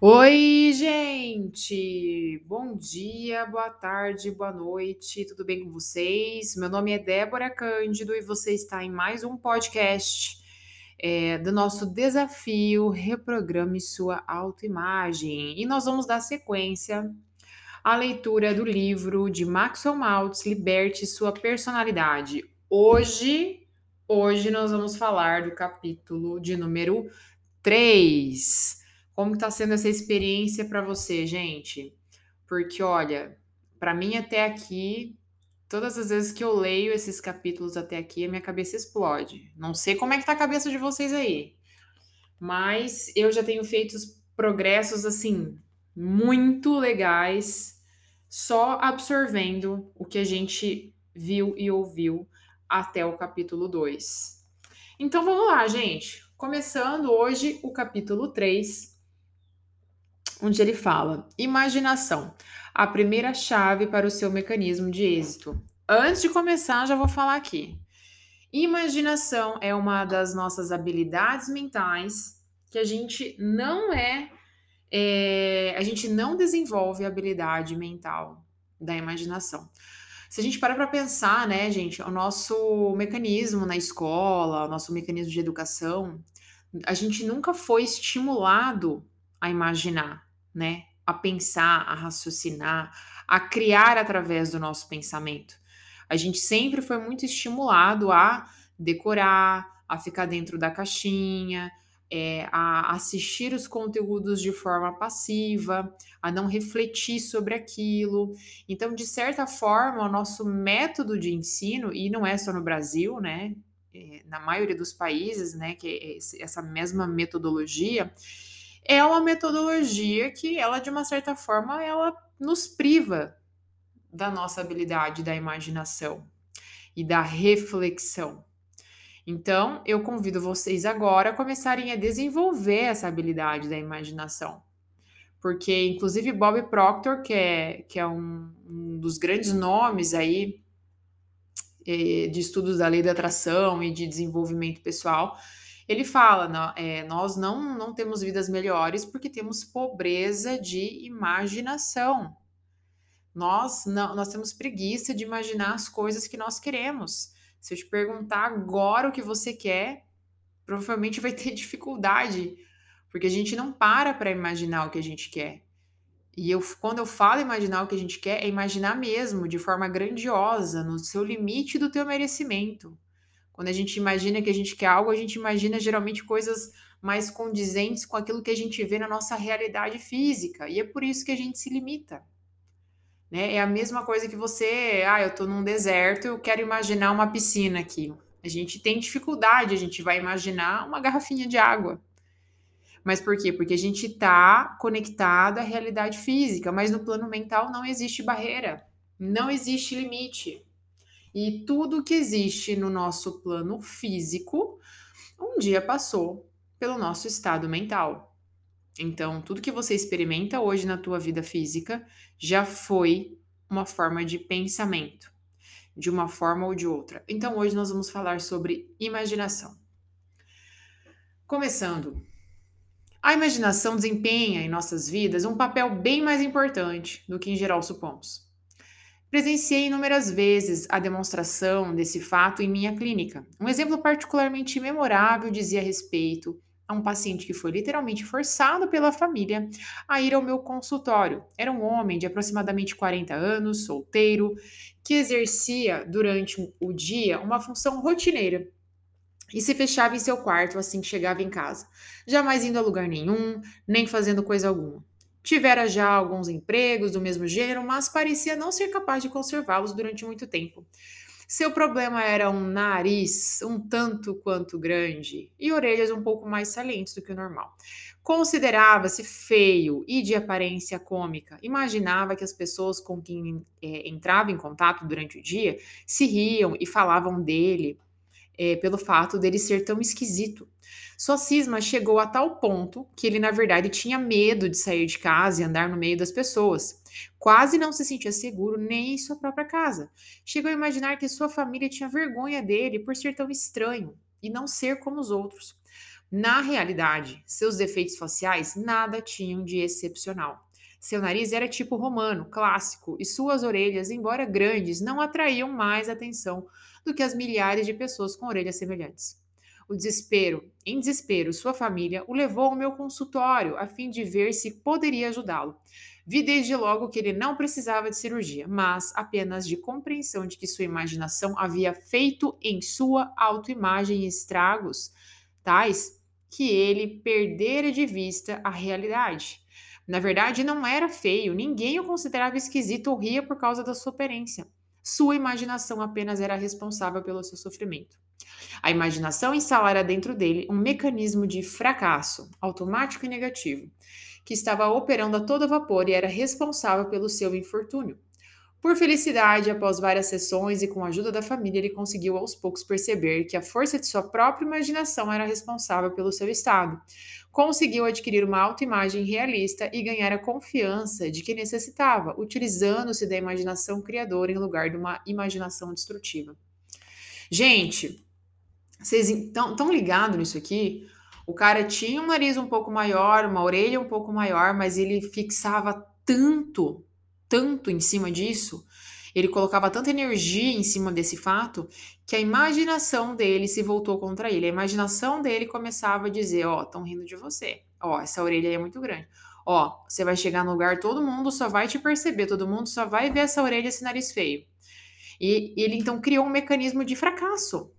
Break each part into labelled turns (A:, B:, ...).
A: Oi, gente! Bom dia, boa tarde, boa noite, tudo bem com vocês? Meu nome é Débora Cândido e você está em mais um podcast é, do nosso desafio Reprograme Sua Autoimagem. E nós vamos dar sequência à leitura do livro de Maxwell Maltz, Liberte Sua Personalidade. Hoje, hoje nós vamos falar do capítulo de número 3. Como está sendo essa experiência para você, gente? Porque olha, para mim até aqui, todas as vezes que eu leio esses capítulos até aqui, a minha cabeça explode. Não sei como é que tá a cabeça de vocês aí, mas eu já tenho feito progressos assim muito legais só absorvendo o que a gente viu e ouviu até o capítulo 2. Então vamos lá, gente. Começando hoje o capítulo 3, onde ele fala: imaginação, a primeira chave para o seu mecanismo de êxito. Antes de começar, já vou falar aqui. Imaginação é uma das nossas habilidades mentais que a gente não é, é a gente não desenvolve a habilidade mental da imaginação. Se a gente para para pensar, né, gente, o nosso mecanismo na escola, o nosso mecanismo de educação, a gente nunca foi estimulado a imaginar né? A pensar, a raciocinar, a criar através do nosso pensamento. A gente sempre foi muito estimulado a decorar, a ficar dentro da caixinha, é, a assistir os conteúdos de forma passiva, a não refletir sobre aquilo. Então, de certa forma, o nosso método de ensino, e não é só no Brasil, né? É, na maioria dos países, né, que é essa mesma metodologia, é uma metodologia que ela, de uma certa forma, ela nos priva da nossa habilidade da imaginação e da reflexão. Então, eu convido vocês agora a começarem a desenvolver essa habilidade da imaginação. Porque, inclusive, Bob Proctor, que é, que é um, um dos grandes nomes aí eh, de estudos da lei da atração e de desenvolvimento pessoal, ele fala, é, nós não, não temos vidas melhores porque temos pobreza de imaginação. Nós não, nós temos preguiça de imaginar as coisas que nós queremos. Se eu te perguntar agora o que você quer, provavelmente vai ter dificuldade, porque a gente não para para imaginar o que a gente quer. E eu, quando eu falo imaginar o que a gente quer, é imaginar mesmo, de forma grandiosa, no seu limite do teu merecimento. Quando a gente imagina que a gente quer algo, a gente imagina geralmente coisas mais condizentes com aquilo que a gente vê na nossa realidade física. E é por isso que a gente se limita. Né? É a mesma coisa que você, ah, eu estou num deserto, eu quero imaginar uma piscina aqui. A gente tem dificuldade, a gente vai imaginar uma garrafinha de água. Mas por quê? Porque a gente está conectado à realidade física, mas no plano mental não existe barreira, não existe limite. E tudo que existe no nosso plano físico, um dia passou pelo nosso estado mental. Então, tudo que você experimenta hoje na tua vida física já foi uma forma de pensamento, de uma forma ou de outra. Então, hoje nós vamos falar sobre imaginação. Começando, a imaginação desempenha em nossas vidas um papel bem mais importante do que em geral supomos. Presenciei inúmeras vezes a demonstração desse fato em minha clínica. Um exemplo particularmente memorável dizia respeito a um paciente que foi literalmente forçado pela família a ir ao meu consultório. Era um homem de aproximadamente 40 anos, solteiro, que exercia durante o dia uma função rotineira e se fechava em seu quarto assim que chegava em casa, jamais indo a lugar nenhum, nem fazendo coisa alguma. Tivera já alguns empregos do mesmo gênero, mas parecia não ser capaz de conservá-los durante muito tempo. Seu problema era um nariz um tanto quanto grande e orelhas um pouco mais salientes do que o normal. Considerava-se feio e de aparência cômica. Imaginava que as pessoas com quem é, entrava em contato durante o dia se riam e falavam dele é, pelo fato dele ser tão esquisito. Sua cisma chegou a tal ponto que ele, na verdade, tinha medo de sair de casa e andar no meio das pessoas. Quase não se sentia seguro nem em sua própria casa. Chegou a imaginar que sua família tinha vergonha dele por ser tão estranho e não ser como os outros. Na realidade, seus defeitos faciais nada tinham de excepcional. Seu nariz era tipo romano, clássico, e suas orelhas, embora grandes, não atraíam mais atenção do que as milhares de pessoas com orelhas semelhantes. O desespero, em desespero, sua família o levou ao meu consultório a fim de ver se poderia ajudá-lo. Vi desde logo que ele não precisava de cirurgia, mas apenas de compreensão de que sua imaginação havia feito em sua autoimagem estragos tais que ele perdera de vista a realidade. Na verdade, não era feio, ninguém o considerava esquisito ou ria por causa da sua aparência. Sua imaginação apenas era responsável pelo seu sofrimento. A imaginação instalara dentro dele um mecanismo de fracasso, automático e negativo, que estava operando a todo vapor e era responsável pelo seu infortúnio. Por felicidade, após várias sessões e com a ajuda da família, ele conseguiu aos poucos perceber que a força de sua própria imaginação era responsável pelo seu estado. Conseguiu adquirir uma autoimagem realista e ganhar a confiança de que necessitava, utilizando-se da imaginação criadora em lugar de uma imaginação destrutiva. Gente, vocês estão ligados nisso aqui? O cara tinha um nariz um pouco maior, uma orelha um pouco maior, mas ele fixava tanto, tanto em cima disso, ele colocava tanta energia em cima desse fato, que a imaginação dele se voltou contra ele. A imaginação dele começava a dizer: Ó, oh, estão rindo de você. Ó, oh, essa orelha aí é muito grande. Ó, oh, você vai chegar no lugar, todo mundo só vai te perceber, todo mundo só vai ver essa orelha, esse nariz feio. E ele então criou um mecanismo de fracasso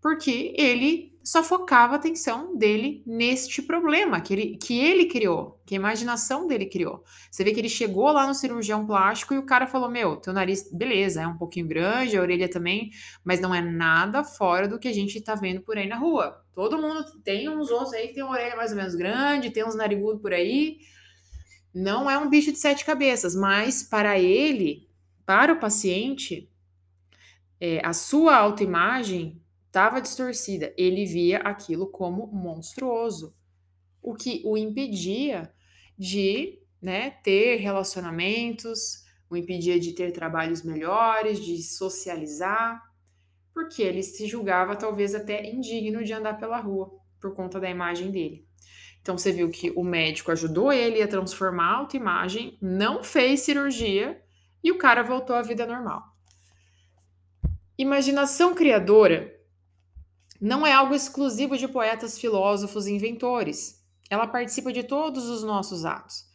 A: porque ele só focava a atenção dele neste problema que ele, que ele criou, que a imaginação dele criou. Você vê que ele chegou lá no cirurgião plástico e o cara falou: Meu, teu nariz, beleza, é um pouquinho grande, a orelha também, mas não é nada fora do que a gente tá vendo por aí na rua. Todo mundo tem uns ossos aí que tem uma orelha mais ou menos grande, tem uns narigudos por aí. Não é um bicho de sete cabeças, mas para ele, para o paciente, é, a sua autoimagem estava distorcida, ele via aquilo como monstruoso, o que o impedia de né, ter relacionamentos, o impedia de ter trabalhos melhores, de socializar, porque ele se julgava talvez até indigno de andar pela rua por conta da imagem dele. Então você viu que o médico ajudou ele a transformar a autoimagem, não fez cirurgia e o cara voltou à vida normal. Imaginação criadora não é algo exclusivo de poetas, filósofos e inventores. Ela participa de todos os nossos atos.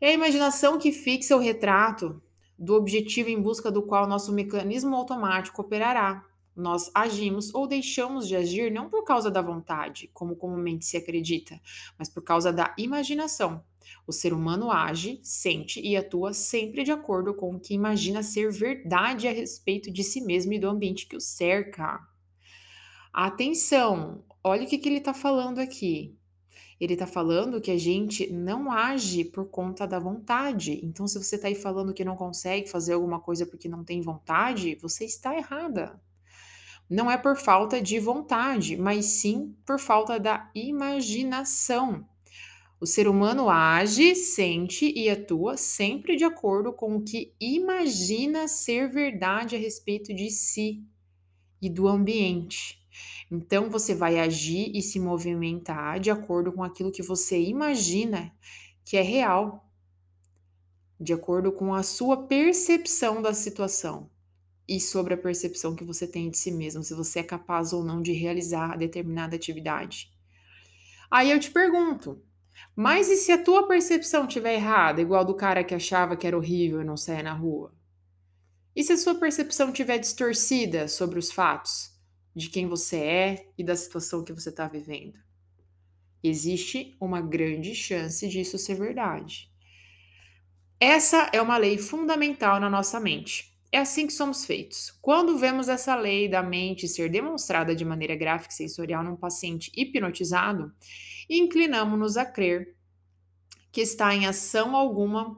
A: É a imaginação que fixa o retrato do objetivo em busca do qual nosso mecanismo automático operará. Nós agimos ou deixamos de agir não por causa da vontade, como comumente se acredita, mas por causa da imaginação. O ser humano age, sente e atua sempre de acordo com o que imagina ser verdade a respeito de si mesmo e do ambiente que o cerca. Atenção, olha o que, que ele está falando aqui. Ele está falando que a gente não age por conta da vontade. Então, se você está aí falando que não consegue fazer alguma coisa porque não tem vontade, você está errada. Não é por falta de vontade, mas sim por falta da imaginação. O ser humano age, sente e atua sempre de acordo com o que imagina ser verdade a respeito de si e do ambiente. Então você vai agir e se movimentar de acordo com aquilo que você imagina que é real, de acordo com a sua percepção da situação e sobre a percepção que você tem de si mesmo, se você é capaz ou não de realizar determinada atividade. Aí eu te pergunto, mas e se a tua percepção estiver errada, igual do cara que achava que era horrível e não saia na rua? E se a sua percepção estiver distorcida sobre os fatos? De quem você é e da situação que você está vivendo. Existe uma grande chance disso ser verdade. Essa é uma lei fundamental na nossa mente. É assim que somos feitos. Quando vemos essa lei da mente ser demonstrada de maneira gráfica e sensorial num paciente hipnotizado, inclinamos-nos a crer que está em ação alguma,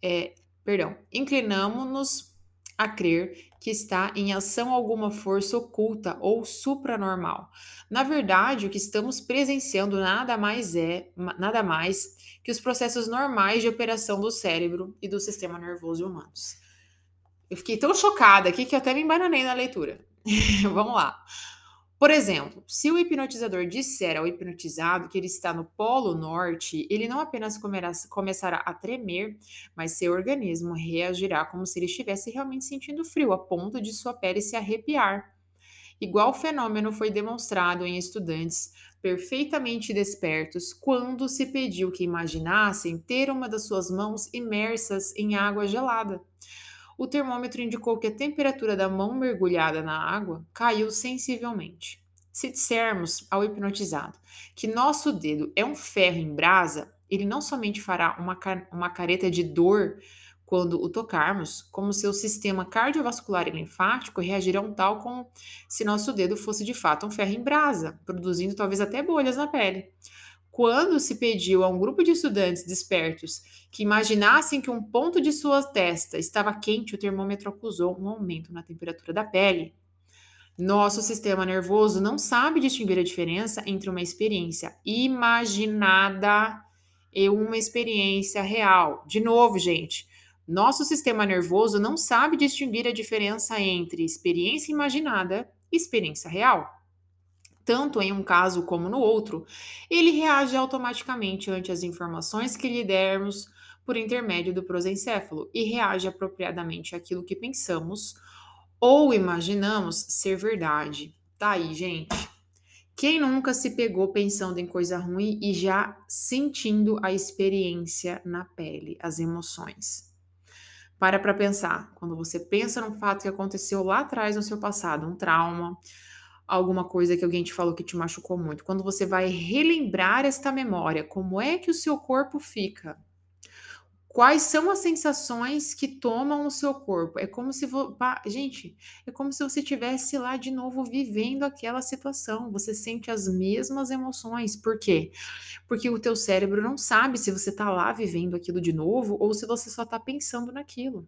A: é, perdão, inclinamos-nos a crer que está em ação alguma força oculta ou supranormal. Na verdade, o que estamos presenciando nada mais é, nada mais que os processos normais de operação do cérebro e do sistema nervoso humanos. Eu fiquei tão chocada aqui que eu até me embananei na leitura. Vamos lá. Por exemplo, se o hipnotizador disser ao hipnotizado que ele está no Polo Norte, ele não apenas começará a tremer, mas seu organismo reagirá como se ele estivesse realmente sentindo frio, a ponto de sua pele se arrepiar. Igual fenômeno foi demonstrado em estudantes perfeitamente despertos quando se pediu que imaginassem ter uma das suas mãos imersas em água gelada. O termômetro indicou que a temperatura da mão mergulhada na água caiu sensivelmente. Se dissermos ao hipnotizado que nosso dedo é um ferro em brasa, ele não somente fará uma, uma careta de dor quando o tocarmos, como seu sistema cardiovascular e linfático reagirão tal como se nosso dedo fosse de fato um ferro em brasa, produzindo talvez até bolhas na pele. Quando se pediu a um grupo de estudantes despertos que imaginassem que um ponto de sua testa estava quente, o termômetro acusou um aumento na temperatura da pele. Nosso sistema nervoso não sabe distinguir a diferença entre uma experiência imaginada e uma experiência real. De novo, gente, nosso sistema nervoso não sabe distinguir a diferença entre experiência imaginada e experiência real. Tanto em um caso como no outro, ele reage automaticamente ante as informações que lhe dermos por intermédio do prosencéfalo e reage apropriadamente àquilo que pensamos ou imaginamos ser verdade. Tá aí, gente. Quem nunca se pegou pensando em coisa ruim e já sentindo a experiência na pele, as emoções? Para para pensar. Quando você pensa num fato que aconteceu lá atrás no seu passado, um trauma, alguma coisa que alguém te falou que te machucou muito, quando você vai relembrar esta memória, como é que o seu corpo fica? Quais são as sensações que tomam o seu corpo? É como se, vo... gente, é como se você estivesse lá de novo vivendo aquela situação. Você sente as mesmas emoções. Por quê? Porque o teu cérebro não sabe se você está lá vivendo aquilo de novo ou se você só está pensando naquilo.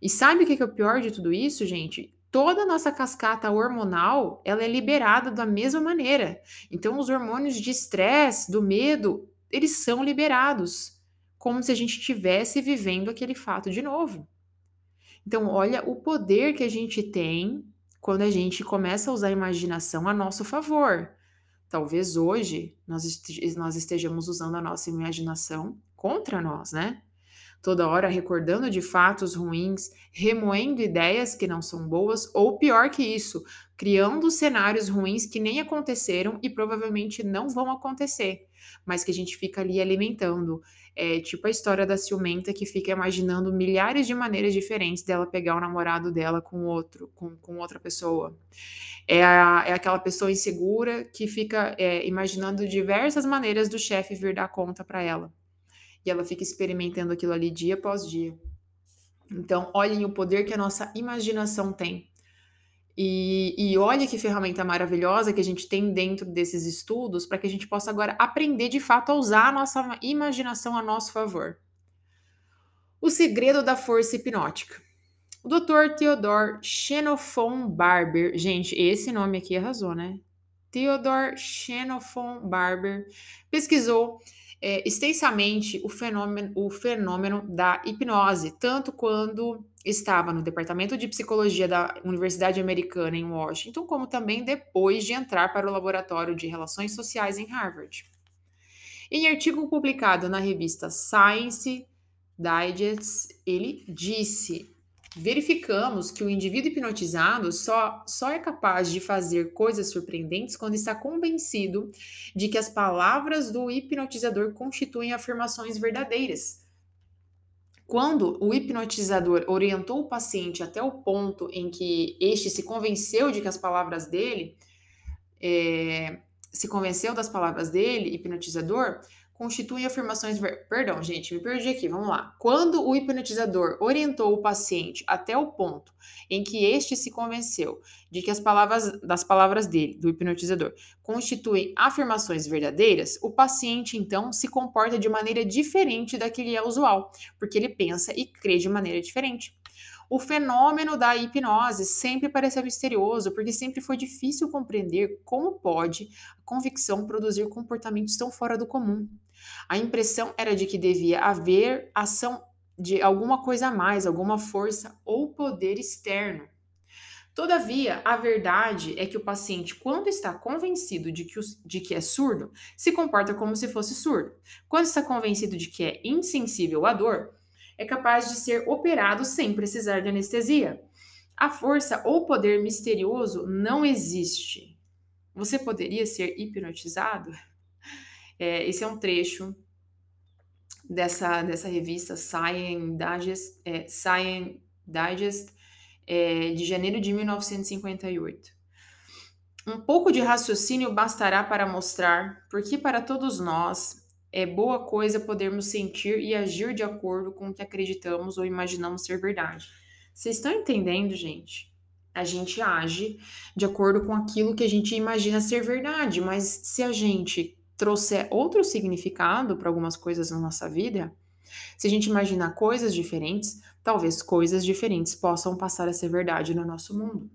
A: E sabe o que é o pior de tudo isso, gente? Toda a nossa cascata hormonal, ela é liberada da mesma maneira. Então, os hormônios de estresse, do medo, eles são liberados como se a gente estivesse vivendo aquele fato de novo. Então, olha o poder que a gente tem quando a gente começa a usar a imaginação a nosso favor. Talvez hoje nós, nós estejamos usando a nossa imaginação contra nós, né? Toda hora recordando de fatos ruins, remoendo ideias que não são boas, ou pior que isso, criando cenários ruins que nem aconteceram e provavelmente não vão acontecer, mas que a gente fica ali alimentando. É tipo a história da ciumenta que fica imaginando milhares de maneiras diferentes dela pegar o namorado dela com outro, com, com outra pessoa. É, a, é aquela pessoa insegura que fica é, imaginando diversas maneiras do chefe vir dar conta para ela. E ela fica experimentando aquilo ali dia após dia. Então, olhem o poder que a nossa imaginação tem. E, e olha que ferramenta maravilhosa que a gente tem dentro desses estudos para que a gente possa agora aprender de fato a usar a nossa imaginação a nosso favor. O segredo da força hipnótica. O Dr. Theodore Xenophon Barber, gente, esse nome aqui arrasou, né? Theodore Xenophon Barber pesquisou é, extensamente o fenômeno, o fenômeno da hipnose, tanto quando estava no Departamento de Psicologia da Universidade Americana em Washington, como também depois de entrar para o Laboratório de Relações Sociais em Harvard. Em artigo publicado na revista Science Digest, ele disse: Verificamos que o indivíduo hipnotizado só, só é capaz de fazer coisas surpreendentes quando está convencido de que as palavras do hipnotizador constituem afirmações verdadeiras. Quando o hipnotizador orientou o paciente até o ponto em que este se convenceu de que as palavras dele, é, se convenceu das palavras dele, hipnotizador, constituem afirmações. Ver... Perdão, gente, me perdi aqui, vamos lá. Quando o hipnotizador orientou o paciente até o ponto em que este se convenceu de que as palavras das palavras dele, do hipnotizador, constituem afirmações verdadeiras, o paciente então se comporta de maneira diferente da que lhe é usual, porque ele pensa e crê de maneira diferente. O fenômeno da hipnose sempre pareceu misterioso, porque sempre foi difícil compreender como pode a convicção produzir comportamentos tão fora do comum. A impressão era de que devia haver ação de alguma coisa a mais, alguma força ou poder externo. Todavia, a verdade é que o paciente, quando está convencido de que, de que é surdo, se comporta como se fosse surdo. Quando está convencido de que é insensível à dor, é capaz de ser operado sem precisar de anestesia. A força ou poder misterioso não existe. Você poderia ser hipnotizado? É, esse é um trecho dessa, dessa revista Science Digest, é, Science Digest é, de janeiro de 1958. Um pouco de raciocínio bastará para mostrar porque para todos nós é boa coisa podermos sentir e agir de acordo com o que acreditamos ou imaginamos ser verdade. Vocês estão entendendo, gente? A gente age de acordo com aquilo que a gente imagina ser verdade, mas se a gente trouxer outro significado para algumas coisas na nossa vida, se a gente imaginar coisas diferentes, talvez coisas diferentes possam passar a ser verdade no nosso mundo.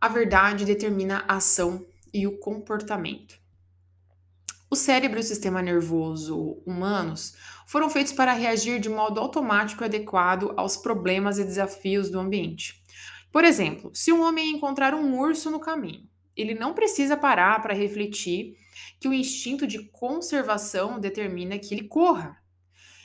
A: A verdade determina a ação e o comportamento. O cérebro e o sistema nervoso humanos foram feitos para reagir de modo automático e adequado aos problemas e desafios do ambiente. Por exemplo, se um homem encontrar um urso no caminho, ele não precisa parar para refletir que o instinto de conservação determina que ele corra.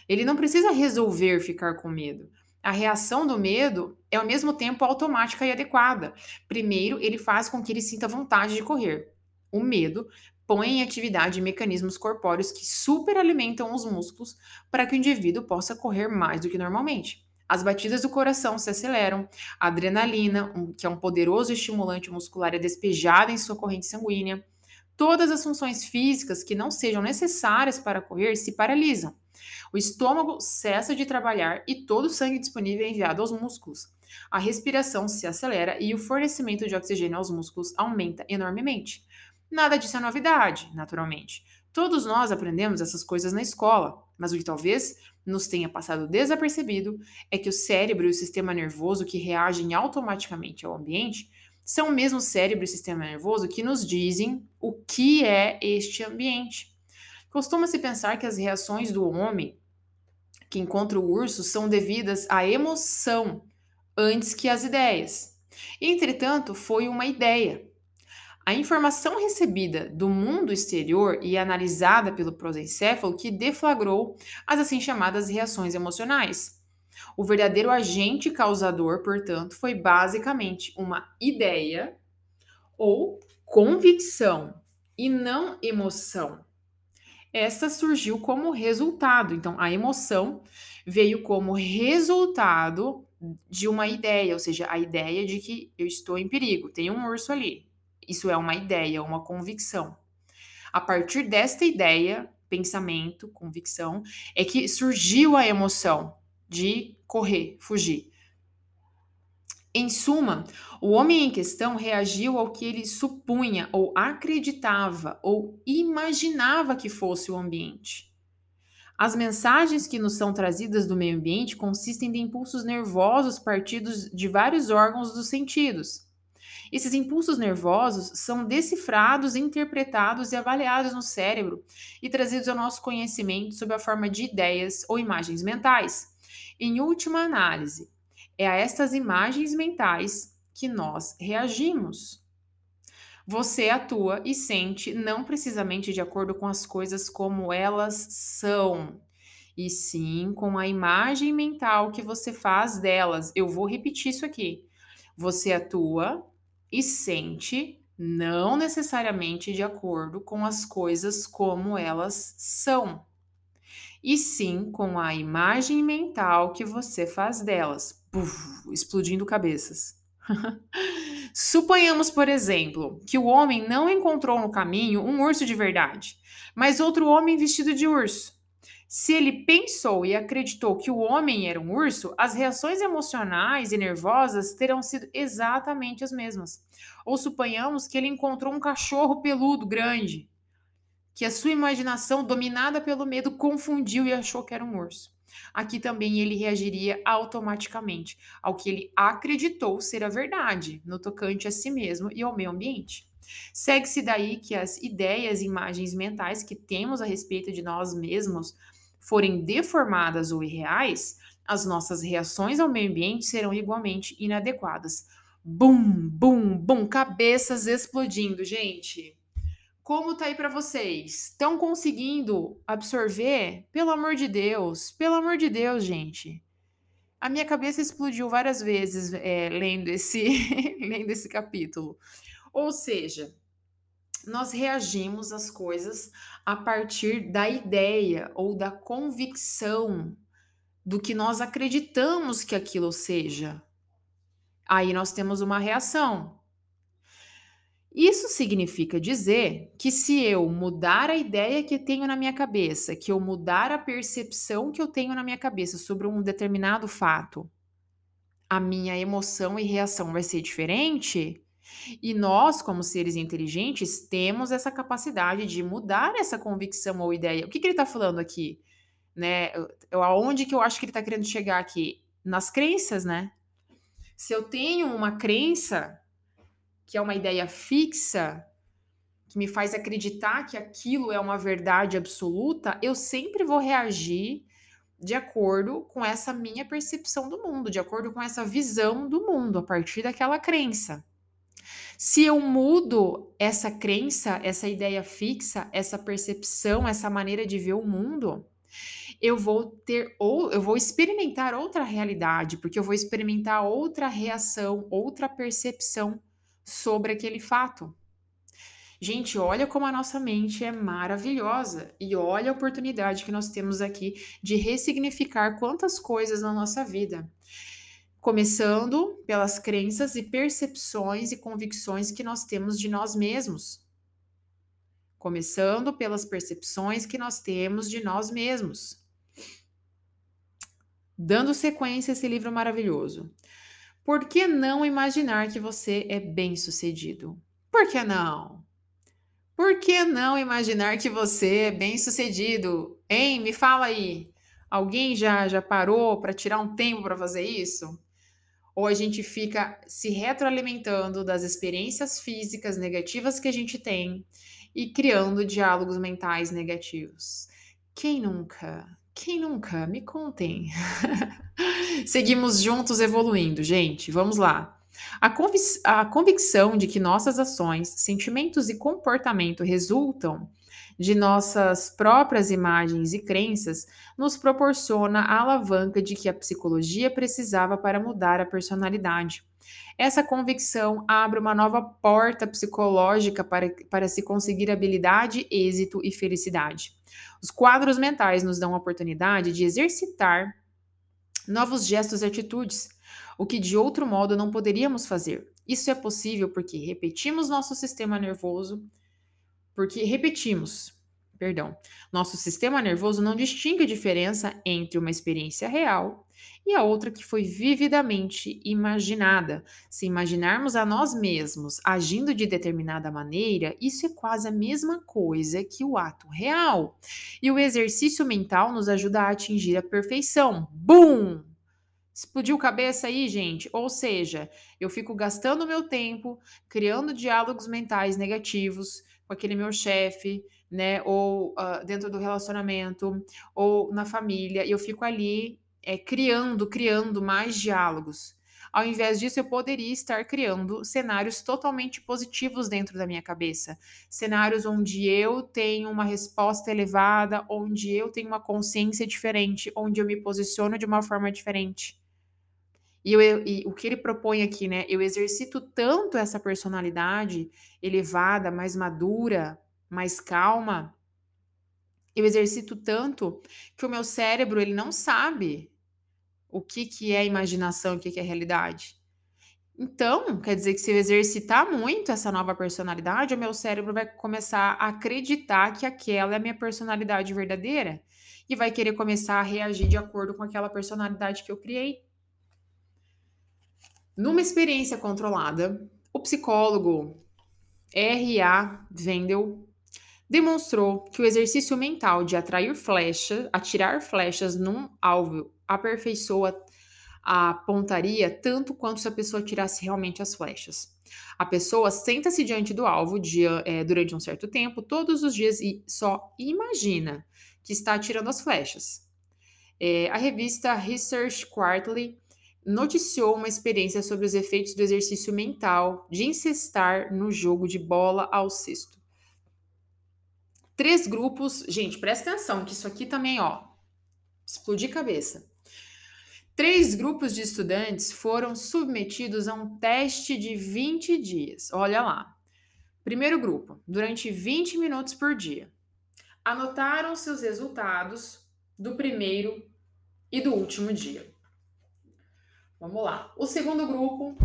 A: Ele não precisa resolver ficar com medo. A reação do medo é ao mesmo tempo automática e adequada. Primeiro, ele faz com que ele sinta vontade de correr. O medo põe em atividade mecanismos corpóreos que superalimentam os músculos para que o indivíduo possa correr mais do que normalmente. As batidas do coração se aceleram, a adrenalina, que é um poderoso estimulante muscular, é despejada em sua corrente sanguínea. Todas as funções físicas que não sejam necessárias para correr se paralisam. O estômago cessa de trabalhar e todo o sangue disponível é enviado aos músculos. A respiração se acelera e o fornecimento de oxigênio aos músculos aumenta enormemente. Nada disso é novidade, naturalmente. Todos nós aprendemos essas coisas na escola, mas o que talvez nos tenha passado desapercebido é que o cérebro e o sistema nervoso que reagem automaticamente ao ambiente são o mesmo cérebro e sistema nervoso que nos dizem o que é este ambiente. Costuma-se pensar que as reações do homem que encontra o urso são devidas à emoção antes que às ideias. Entretanto, foi uma ideia. A informação recebida do mundo exterior e analisada pelo prosencéfalo que deflagrou as assim chamadas reações emocionais. O verdadeiro agente causador, portanto, foi basicamente uma ideia ou convicção e não emoção essa surgiu como resultado. Então, a emoção veio como resultado de uma ideia, ou seja, a ideia de que eu estou em perigo, tem um urso ali. Isso é uma ideia, uma convicção. A partir desta ideia, pensamento, convicção, é que surgiu a emoção de correr, fugir. Em suma, o homem em questão reagiu ao que ele supunha ou acreditava ou imaginava que fosse o ambiente. As mensagens que nos são trazidas do meio ambiente consistem de impulsos nervosos partidos de vários órgãos dos sentidos. Esses impulsos nervosos são decifrados, interpretados e avaliados no cérebro e trazidos ao nosso conhecimento sob a forma de ideias ou imagens mentais. Em última análise, é a estas imagens mentais que nós reagimos. Você atua e sente não precisamente de acordo com as coisas como elas são, e sim com a imagem mental que você faz delas. Eu vou repetir isso aqui. Você atua e sente não necessariamente de acordo com as coisas como elas são, e sim com a imagem mental que você faz delas explodindo cabeças. Suponhamos, por exemplo, que o homem não encontrou no caminho um urso de verdade, mas outro homem vestido de urso. Se ele pensou e acreditou que o homem era um urso, as reações emocionais e nervosas terão sido exatamente as mesmas. Ou suponhamos que ele encontrou um cachorro peludo grande, que a sua imaginação, dominada pelo medo, confundiu e achou que era um urso aqui também ele reagiria automaticamente ao que ele acreditou ser a verdade no tocante a si mesmo e ao meio ambiente. Segue-se daí que as ideias e imagens mentais que temos a respeito de nós mesmos forem deformadas ou irreais, as nossas reações ao meio ambiente serão igualmente inadequadas. Bum, bum, bum, cabeças explodindo, gente. Como tá aí para vocês? Estão conseguindo absorver? Pelo amor de Deus, pelo amor de Deus, gente. A minha cabeça explodiu várias vezes é, lendo esse lendo esse capítulo. Ou seja, nós reagimos às coisas a partir da ideia ou da convicção do que nós acreditamos que aquilo seja. Aí nós temos uma reação. Isso significa dizer que se eu mudar a ideia que tenho na minha cabeça, que eu mudar a percepção que eu tenho na minha cabeça sobre um determinado fato, a minha emoção e reação vai ser diferente? E nós, como seres inteligentes, temos essa capacidade de mudar essa convicção ou ideia. O que, que ele está falando aqui? Né? Eu, aonde que eu acho que ele está querendo chegar aqui? Nas crenças, né? Se eu tenho uma crença que é uma ideia fixa, que me faz acreditar que aquilo é uma verdade absoluta, eu sempre vou reagir de acordo com essa minha percepção do mundo, de acordo com essa visão do mundo, a partir daquela crença. Se eu mudo essa crença, essa ideia fixa, essa percepção, essa maneira de ver o mundo, eu vou ter ou eu vou experimentar outra realidade, porque eu vou experimentar outra reação, outra percepção sobre aquele fato. Gente, olha como a nossa mente é maravilhosa e olha a oportunidade que nós temos aqui de ressignificar quantas coisas na nossa vida. Começando pelas crenças e percepções e convicções que nós temos de nós mesmos. Começando pelas percepções que nós temos de nós mesmos. Dando sequência a esse livro maravilhoso. Por que não imaginar que você é bem-sucedido? Por que não? Por que não imaginar que você é bem-sucedido? Hein? Me fala aí. Alguém já já parou para tirar um tempo para fazer isso? Ou a gente fica se retroalimentando das experiências físicas negativas que a gente tem e criando diálogos mentais negativos? Quem nunca? Quem nunca? Me contem. Seguimos juntos evoluindo, gente. Vamos lá. A, convic a convicção de que nossas ações, sentimentos e comportamento resultam de nossas próprias imagens e crenças nos proporciona a alavanca de que a psicologia precisava para mudar a personalidade. Essa convicção abre uma nova porta psicológica para, para se conseguir habilidade, êxito e felicidade. Os quadros mentais nos dão a oportunidade de exercitar novos gestos e atitudes, o que de outro modo não poderíamos fazer. Isso é possível porque repetimos nosso sistema nervoso, porque repetimos, perdão, nosso sistema nervoso não distingue a diferença entre uma experiência real e a outra que foi vividamente imaginada. Se imaginarmos a nós mesmos agindo de determinada maneira, isso é quase a mesma coisa que o ato real. E o exercício mental nos ajuda a atingir a perfeição. Bum! Explodiu cabeça aí, gente? Ou seja, eu fico gastando meu tempo criando diálogos mentais negativos com aquele meu chefe, né? Ou uh, dentro do relacionamento, ou na família, e eu fico ali é, criando, criando mais diálogos. Ao invés disso, eu poderia estar criando cenários totalmente positivos dentro da minha cabeça. Cenários onde eu tenho uma resposta elevada, onde eu tenho uma consciência diferente, onde eu me posiciono de uma forma diferente. E, eu, e, o que ele propõe aqui, né? Eu exercito tanto essa personalidade elevada, mais madura, mais calma. Eu exercito tanto que o meu cérebro ele não sabe o que, que é imaginação, o que, que é realidade. Então, quer dizer que se eu exercitar muito essa nova personalidade, o meu cérebro vai começar a acreditar que aquela é a minha personalidade verdadeira e vai querer começar a reagir de acordo com aquela personalidade que eu criei. Numa experiência controlada, o psicólogo R.A. Vendel demonstrou que o exercício mental de atrair flecha, atirar flechas num alvo aperfeiçoa a pontaria tanto quanto se a pessoa tirasse realmente as flechas. A pessoa senta-se diante do alvo dia, é, durante um certo tempo, todos os dias, e só imagina que está atirando as flechas. É, a revista Research Quarterly noticiou uma experiência sobre os efeitos do exercício mental de incestar no jogo de bola ao cesto. Três grupos, gente, presta atenção que isso aqui também, ó, explodir cabeça. Três grupos de estudantes foram submetidos a um teste de 20 dias. Olha lá. Primeiro grupo, durante 20 minutos por dia. Anotaram seus resultados do primeiro e do último dia. Vamos lá. O segundo grupo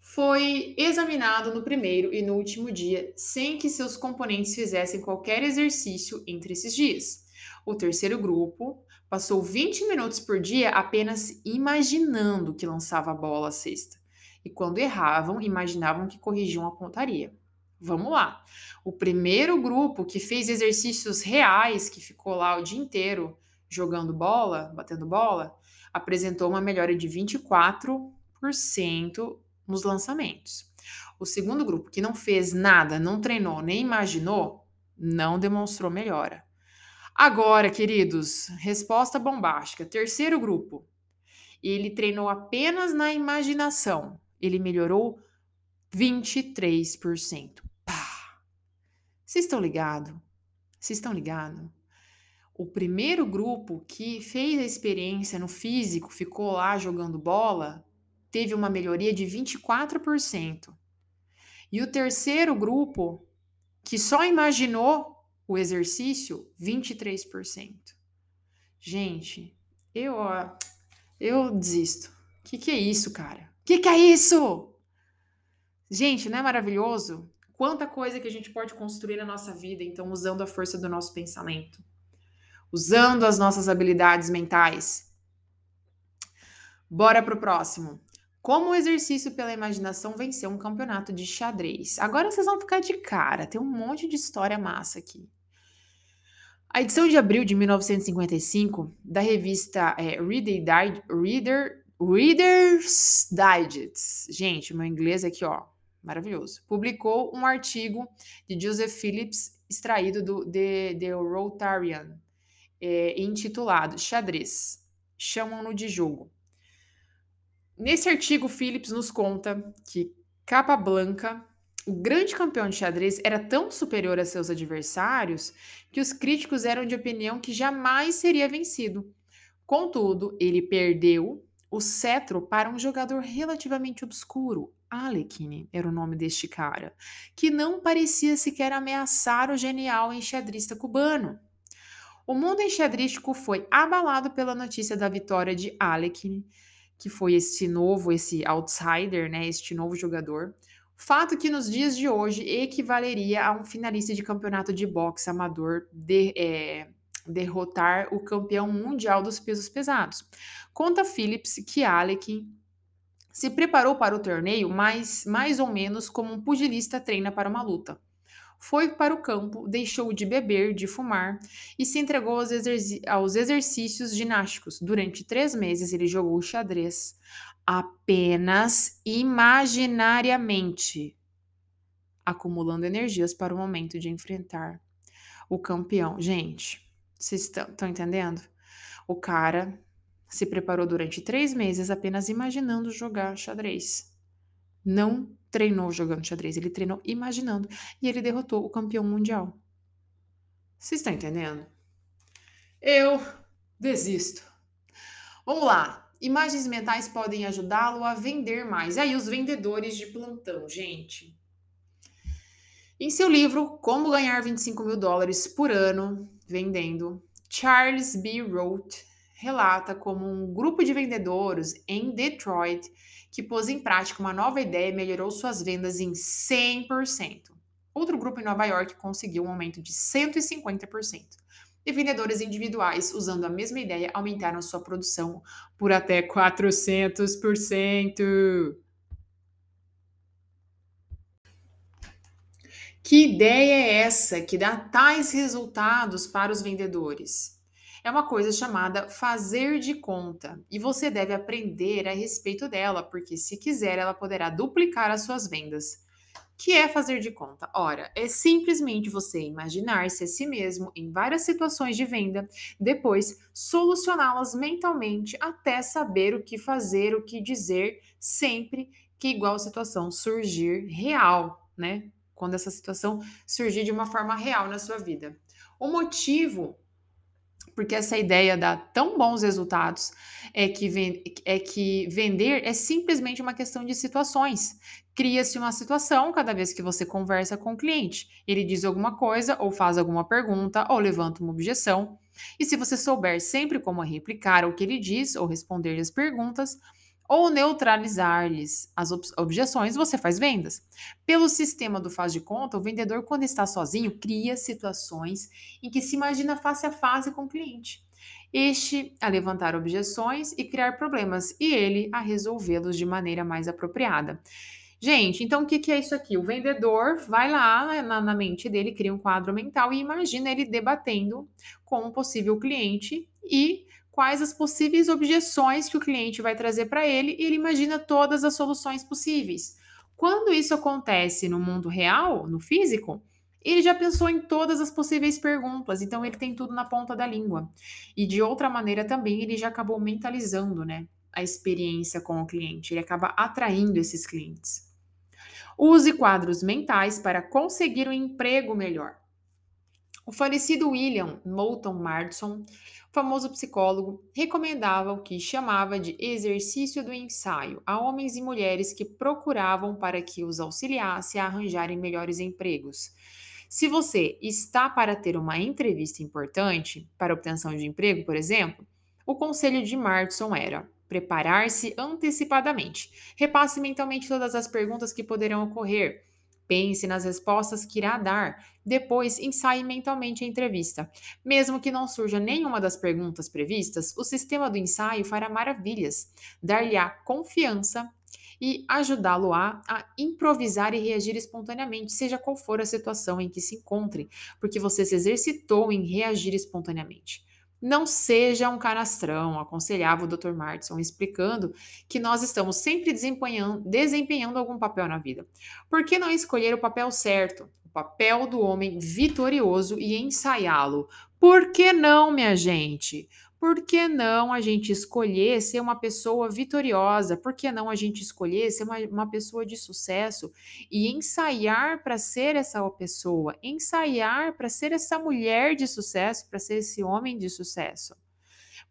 A: foi examinado no primeiro e no último dia, sem que seus componentes fizessem qualquer exercício entre esses dias. O terceiro grupo Passou 20 minutos por dia apenas imaginando que lançava a bola à cesta. E quando erravam, imaginavam que corrigiam a pontaria. Vamos lá. O primeiro grupo que fez exercícios reais, que ficou lá o dia inteiro jogando bola, batendo bola, apresentou uma melhora de 24% nos lançamentos. O segundo grupo, que não fez nada, não treinou, nem imaginou, não demonstrou melhora. Agora, queridos, resposta bombástica. Terceiro grupo. Ele treinou apenas na imaginação. Ele melhorou 23%. Pá! Vocês estão ligados? Vocês estão ligados? O primeiro grupo que fez a experiência no físico, ficou lá jogando bola, teve uma melhoria de 24%. E o terceiro grupo, que só imaginou o exercício, 23%. Gente, eu, eu desisto. O que, que é isso, cara? O que, que é isso? Gente, não é maravilhoso? Quanta coisa que a gente pode construir na nossa vida, então, usando a força do nosso pensamento, usando as nossas habilidades mentais. Bora pro próximo. Como o exercício pela imaginação venceu um campeonato de xadrez. Agora vocês vão ficar de cara, tem um monte de história massa aqui. A edição de abril de 1955 da revista é, Reader, Reader, Reader's Digest, gente, meu inglês aqui, ó, maravilhoso, publicou um artigo de Joseph Phillips extraído do The, The Rotarian, é, intitulado Xadrez, chamam-no de jogo. Nesse artigo, Phillips nos conta que Capablanca o grande campeão de xadrez era tão superior a seus adversários que os críticos eram de opinião que jamais seria vencido. Contudo, ele perdeu o cetro para um jogador relativamente obscuro, Alekhine era o nome deste cara, que não parecia sequer ameaçar o genial enxadrista cubano. O mundo enxadrístico foi abalado pela notícia da vitória de Alekhine, que foi esse novo, esse outsider, né, este novo jogador, Fato que nos dias de hoje equivaleria a um finalista de campeonato de boxe amador de, é, derrotar o campeão mundial dos pesos pesados. Conta Phillips que Alec se preparou para o torneio mais, mais ou menos como um pugilista treina para uma luta. Foi para o campo, deixou de beber, de fumar e se entregou aos, exerc aos exercícios ginásticos. Durante três meses ele jogou xadrez, apenas imaginariamente, acumulando energias para o momento de enfrentar o campeão. Gente, vocês estão entendendo? O cara se preparou durante três meses apenas imaginando jogar xadrez. Não treinou jogando xadrez, ele treinou imaginando. E ele derrotou o campeão mundial. Vocês estão entendendo? Eu desisto. Vamos lá. Imagens mentais podem ajudá-lo a vender mais. Aí, os vendedores de plantão, gente. Em seu livro Como Ganhar 25 mil dólares por ano vendendo, Charles B. Roth relata como um grupo de vendedores em Detroit que pôs em prática uma nova ideia e melhorou suas vendas em 100%. Outro grupo em Nova York conseguiu um aumento de 150% e vendedores individuais, usando a mesma ideia, aumentaram sua produção por até 400%. Que ideia é essa que dá tais resultados para os vendedores? É uma coisa chamada fazer de conta e você deve aprender a respeito dela, porque se quiser, ela poderá duplicar as suas vendas. Que é fazer de conta? Ora, é simplesmente você imaginar-se a si mesmo em várias situações de venda, depois solucioná-las mentalmente até saber o que fazer, o que dizer, sempre que igual situação surgir real, né? Quando essa situação surgir de uma forma real na sua vida. O motivo porque essa ideia dá tão bons resultados é que, é que vender é simplesmente uma questão de situações. Cria-se uma situação cada vez que você conversa com o cliente. Ele diz alguma coisa, ou faz alguma pergunta, ou levanta uma objeção. E se você souber sempre como replicar o que ele diz ou responder as perguntas, ou neutralizar-lhes as objeções, você faz vendas. Pelo sistema do faz de conta, o vendedor, quando está sozinho, cria situações em que se imagina face a face com o cliente. Este a levantar objeções e criar problemas, e ele a resolvê-los de maneira mais apropriada. Gente, então o que, que, é isso aqui? O vendedor vai lá na, na, mente dele, cria um quadro mental e imagina ele debatendo com um possível cliente e quais as possíveis objeções que o cliente vai trazer para ele e ele imagina todas as soluções possíveis. Quando isso acontece no mundo real, no físico, ele já pensou em todas as possíveis perguntas, então ele tem tudo na ponta da língua. E de outra maneira também ele já acabou mentalizando, né, a experiência com o cliente, ele acaba atraindo esses clientes. Use quadros mentais para conseguir um emprego melhor. O falecido William Moulton Marston famoso psicólogo, recomendava o que chamava de exercício do ensaio a homens e mulheres que procuravam para que os auxiliasse a arranjarem melhores empregos. Se você está para ter uma entrevista importante para obtenção de emprego, por exemplo, o conselho de Martson era preparar-se antecipadamente. Repasse mentalmente todas as perguntas que poderão ocorrer Pense nas respostas que irá dar. Depois, ensaie mentalmente a entrevista. Mesmo que não surja nenhuma das perguntas previstas, o sistema do ensaio fará maravilhas, dar-lhe-á confiança e ajudá-lo-á a improvisar e reagir espontaneamente, seja qual for a situação em que se encontre, porque você se exercitou em reagir espontaneamente. Não seja um canastrão, aconselhava o Dr. Martinson, explicando que nós estamos sempre desempenhando, desempenhando algum papel na vida. Por que não escolher o papel certo, o papel do homem vitorioso e ensaiá-lo? Por que não, minha gente? Por que não a gente escolher ser uma pessoa vitoriosa? Por que não a gente escolher ser uma, uma pessoa de sucesso e ensaiar para ser essa pessoa? Ensaiar para ser essa mulher de sucesso, para ser esse homem de sucesso?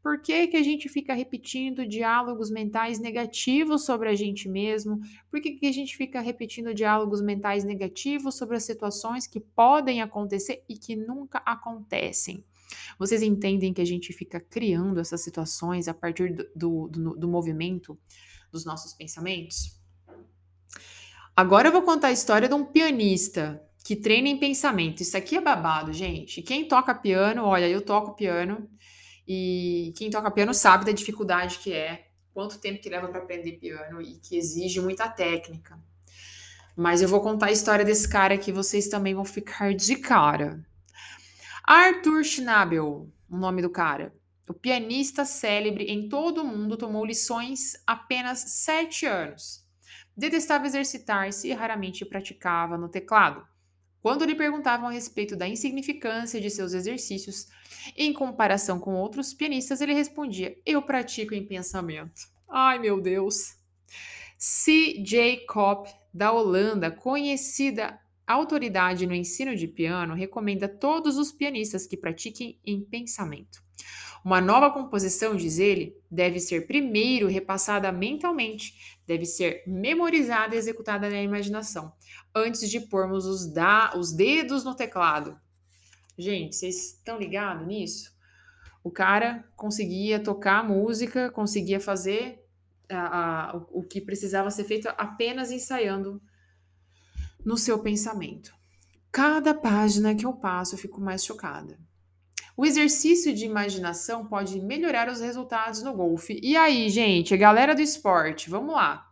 A: Por que, que a gente fica repetindo diálogos mentais negativos sobre a gente mesmo? Por que, que a gente fica repetindo diálogos mentais negativos sobre as situações que podem acontecer e que nunca acontecem? Vocês entendem que a gente fica criando essas situações a partir do, do, do movimento dos nossos pensamentos? Agora eu vou contar a história de um pianista que treina em pensamento. Isso aqui é babado, gente. Quem toca piano, olha, eu toco piano e quem toca piano sabe da dificuldade que é, quanto tempo que leva para aprender piano e que exige muita técnica. Mas eu vou contar a história desse cara que vocês também vão ficar de cara. Arthur Schnabel, o nome do cara. O pianista célebre em todo o mundo tomou lições apenas sete anos. Detestava exercitar-se e raramente praticava no teclado. Quando lhe perguntavam a respeito da insignificância de seus exercícios em comparação com outros pianistas, ele respondia: Eu pratico em pensamento. Ai, meu Deus! C.J. Kopp, da Holanda, conhecida autoridade no ensino de piano recomenda a todos os pianistas que pratiquem em pensamento. Uma nova composição, diz ele, deve ser primeiro repassada mentalmente, deve ser memorizada e executada na imaginação, antes de pormos os, da, os dedos no teclado. Gente, vocês estão ligados nisso? O cara conseguia tocar música, conseguia fazer a, a, o, o que precisava ser feito apenas ensaiando no seu pensamento. Cada página que eu passo, eu fico mais chocada. O exercício de imaginação pode melhorar os resultados no golfe. E aí, gente, galera do esporte, vamos lá.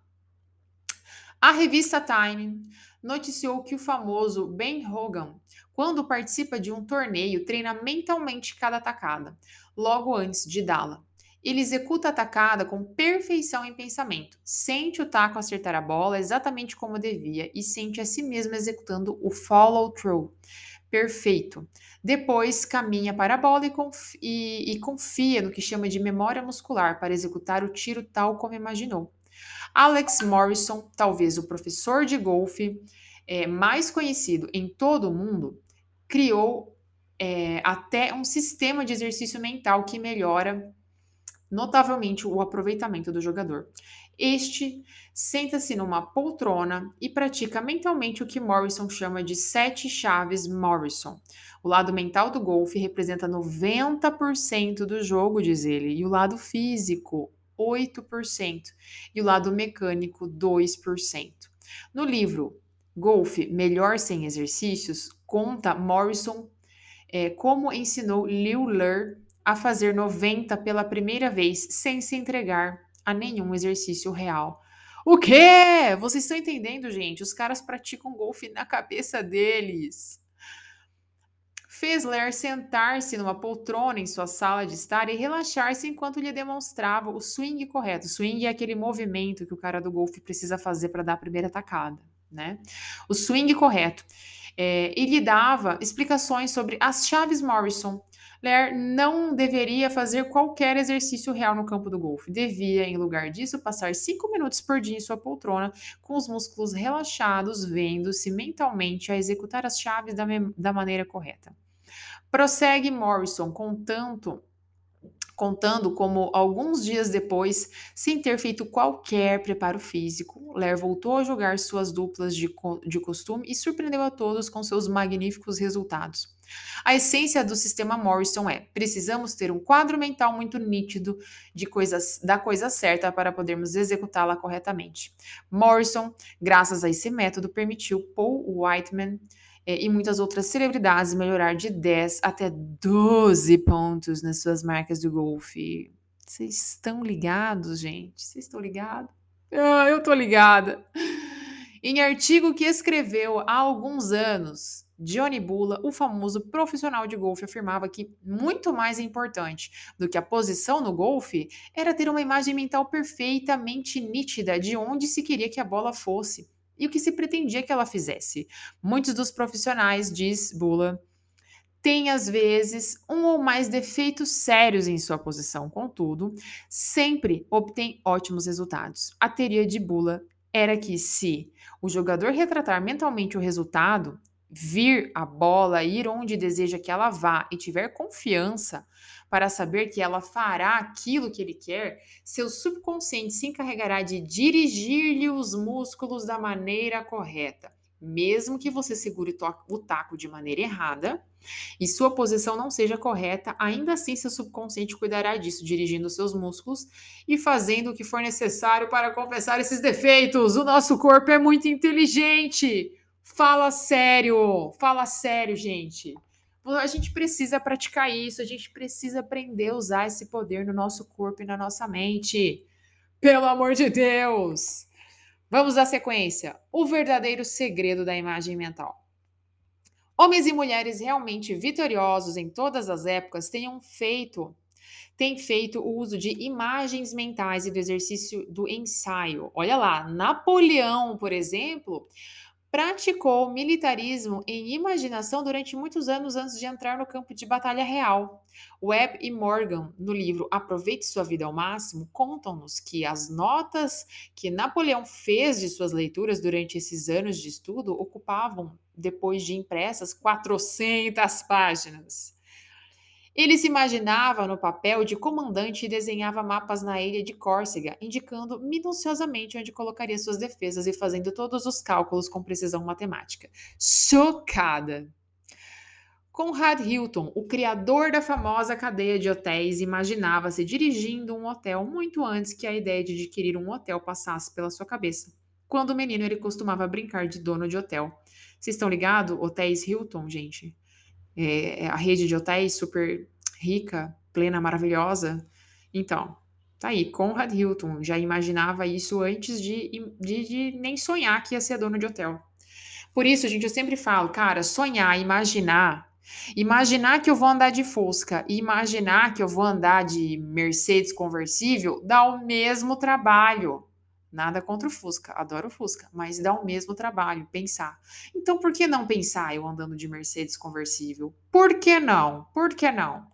A: A revista Time noticiou que o famoso Ben Hogan, quando participa de um torneio, treina mentalmente cada atacada, logo antes de dá-la. Ele executa a atacada com perfeição em pensamento, sente o taco acertar a bola exatamente como devia e sente a si mesmo executando o follow-through perfeito. Depois caminha para a bola e, e, e confia no que chama de memória muscular para executar o tiro tal como imaginou. Alex Morrison, talvez o professor de golfe é, mais conhecido em todo o mundo, criou é, até um sistema de exercício mental que melhora notavelmente o aproveitamento do jogador. Este senta-se numa poltrona e pratica mentalmente o que Morrison chama de sete chaves Morrison. O lado mental do golfe representa 90% do jogo, diz ele, e o lado físico, 8%, e o lado mecânico, 2%. No livro Golfe Melhor Sem Exercícios, conta Morrison é, como ensinou Liu Ler a fazer 90 pela primeira vez sem se entregar a nenhum exercício real. O quê? Vocês estão entendendo, gente? Os caras praticam golfe na cabeça deles. Fez Ler sentar-se numa poltrona em sua sala de estar e relaxar-se enquanto lhe demonstrava o swing correto. Swing é aquele movimento que o cara do golfe precisa fazer para dar a primeira tacada, né? O swing correto. É, e lhe dava explicações sobre as chaves Morrison, Ler não deveria fazer qualquer exercício real no campo do golfe. Devia, em lugar disso, passar cinco minutos por dia em sua poltrona, com os músculos relaxados, vendo-se mentalmente a executar as chaves da, da maneira correta. Prossegue Morrison, contanto contando como alguns dias depois, sem ter feito qualquer preparo físico, Ler voltou a jogar suas duplas de, co de costume e surpreendeu a todos com seus magníficos resultados. A essência do sistema Morrison é: precisamos ter um quadro mental muito nítido de coisas da coisa certa para podermos executá-la corretamente. Morrison, graças a esse método, permitiu Paul Whiteman é, e muitas outras celebridades melhorar de 10 até 12 pontos nas suas marcas do golfe. Vocês estão ligados, gente? Vocês estão ligados? Ah, eu tô ligada. Em artigo que escreveu há alguns anos, Johnny Bula, o famoso profissional de golfe, afirmava que muito mais importante do que a posição no golfe era ter uma imagem mental perfeitamente nítida de onde se queria que a bola fosse e o que se pretendia que ela fizesse. Muitos dos profissionais, diz Bula, têm às vezes um ou mais defeitos sérios em sua posição, contudo, sempre obtém ótimos resultados. A teoria de Bula era que se o jogador retratar mentalmente o resultado, vir a bola, ir onde deseja que ela vá e tiver confiança para saber que ela fará aquilo que ele quer, seu subconsciente se encarregará de dirigir-lhe os músculos da maneira correta. Mesmo que você segure o taco de maneira errada e sua posição não seja correta, ainda assim seu subconsciente cuidará disso, dirigindo seus músculos e fazendo o que for necessário para compensar esses defeitos. O nosso corpo é muito inteligente. Fala sério, fala sério, gente. A gente precisa praticar isso, a gente precisa aprender a usar esse poder no nosso corpo e na nossa mente. Pelo amor de Deus! Vamos à sequência. O verdadeiro segredo da imagem mental. Homens e mulheres realmente vitoriosos em todas as épocas tenham feito têm feito o uso de imagens mentais e do exercício do ensaio. Olha lá, Napoleão, por exemplo, praticou militarismo em imaginação durante muitos anos antes de entrar no campo de batalha real. Webb e Morgan, no livro Aproveite Sua Vida ao Máximo, contam-nos que as notas que Napoleão fez de suas leituras durante esses anos de estudo ocupavam, depois de impressas, 400 páginas. Ele se imaginava no papel de comandante e desenhava mapas na ilha de Córcega, indicando minuciosamente onde colocaria suas defesas e fazendo todos os cálculos com precisão matemática. Chocada! Conrad Hilton, o criador da famosa cadeia de hotéis, imaginava-se dirigindo um hotel muito antes que a ideia de adquirir um hotel passasse pela sua cabeça. Quando menino, ele costumava brincar de dono de hotel. Vocês estão ligados? Hotéis Hilton, gente é, a rede de hotéis super rica, plena, maravilhosa. Então, tá aí, Conrad Hilton já imaginava isso antes de, de, de nem sonhar que ia ser dono de hotel. Por isso, gente, eu sempre falo, cara, sonhar, imaginar. Imaginar que eu vou andar de Fusca e imaginar que eu vou andar de Mercedes conversível dá o mesmo trabalho. Nada contra o Fusca, adoro o Fusca, mas dá o mesmo trabalho pensar. Então, por que não pensar eu andando de Mercedes conversível? Por que não? Por que não?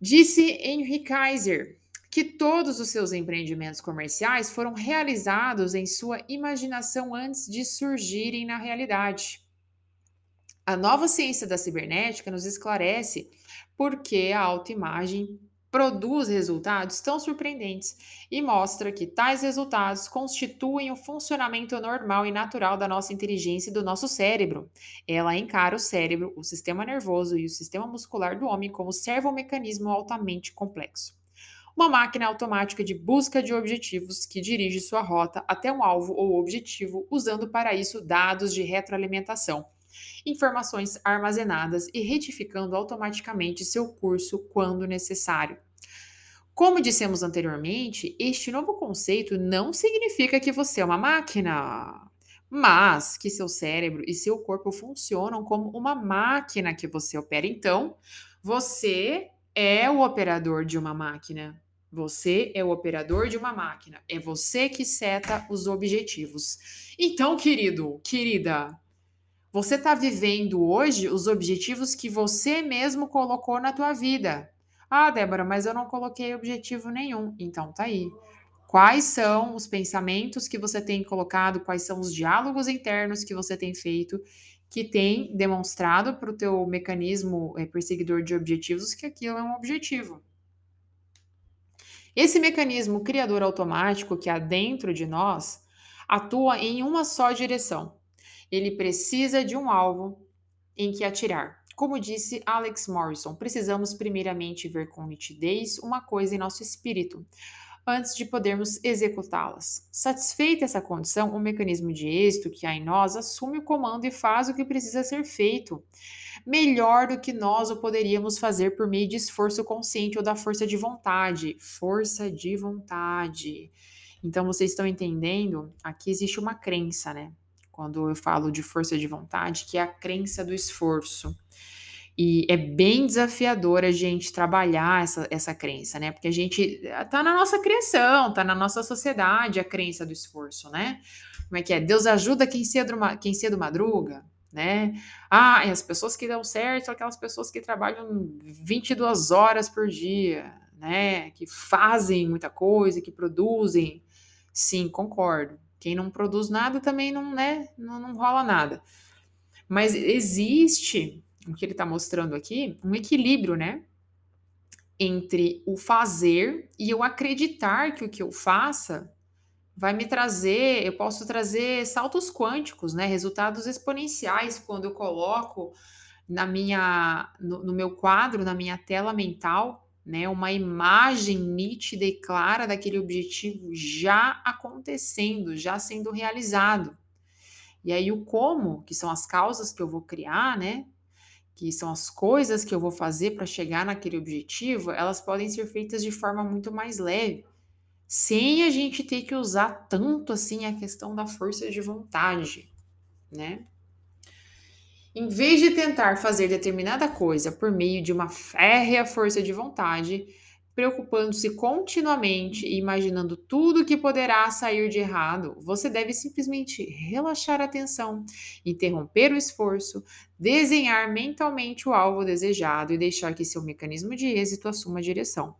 A: Disse Henry Kaiser que todos os seus empreendimentos comerciais foram realizados em sua imaginação antes de surgirem na realidade. A nova ciência da cibernética nos esclarece por que a autoimagem produz resultados tão surpreendentes e mostra que tais resultados constituem o funcionamento normal e natural da nossa inteligência e do nosso cérebro. Ela encara o cérebro, o sistema nervoso e o sistema muscular do homem como servomecanismo altamente complexo. Uma máquina automática de busca de objetivos que dirige sua rota até um alvo ou objetivo, usando para isso dados de retroalimentação, informações armazenadas e retificando automaticamente seu curso quando necessário. Como dissemos anteriormente, este novo conceito não significa que você é uma máquina, mas que seu cérebro e seu corpo funcionam como uma máquina que você opera. Então, você é o operador de uma máquina. Você é o operador de uma máquina. É você que seta os objetivos. Então, querido, querida, você está vivendo hoje os objetivos que você mesmo colocou na tua vida. Ah, Débora, mas eu não coloquei objetivo nenhum. Então tá aí. Quais são os pensamentos que você tem colocado? Quais são os diálogos internos que você tem feito que tem demonstrado para o teu mecanismo é, perseguidor de objetivos que aquilo é um objetivo? Esse mecanismo criador automático que há dentro de nós atua em uma só direção. Ele precisa de um alvo em que atirar. Como disse Alex Morrison, precisamos primeiramente ver com nitidez uma coisa em nosso espírito, antes de podermos executá-las. Satisfeita essa condição, o mecanismo de êxito que há em nós assume o comando e faz o que precisa ser feito, melhor do que nós o poderíamos fazer por meio de esforço consciente ou da força de vontade. Força de vontade. Então, vocês estão entendendo? Aqui existe uma crença, né? Quando eu falo de força de vontade, que é a crença do esforço. E é bem desafiador a gente trabalhar essa, essa crença, né? Porque a gente eh, tá na nossa criação, tá na nossa sociedade a crença do esforço, né? Como é que é? Deus ajuda quem cedo, quem cedo madruga, né? Ah, as pessoas que dão certo são aquelas pessoas que trabalham 22 horas por dia, né? Que fazem muita coisa, que produzem. Sim, concordo. Quem não produz nada também não, né? Não, não rola nada. Mas existe o que ele está mostrando aqui, um equilíbrio, né? Entre o fazer e eu acreditar que o que eu faça vai me trazer, eu posso trazer saltos quânticos, né? Resultados exponenciais quando eu coloco na minha, no, no meu quadro, na minha tela mental, né? Uma imagem nítida e clara daquele objetivo já acontecendo, já sendo realizado. E aí o como, que são as causas que eu vou criar, né? Que são as coisas que eu vou fazer para chegar naquele objetivo, elas podem ser feitas de forma muito mais leve, sem a gente ter que usar tanto assim a questão da força de vontade, né? Em vez de tentar fazer determinada coisa por meio de uma férrea força de vontade, preocupando-se continuamente e imaginando tudo que poderá sair de errado, você deve simplesmente relaxar a tensão, interromper o esforço, desenhar mentalmente o alvo desejado e deixar que seu mecanismo de êxito assuma a direção.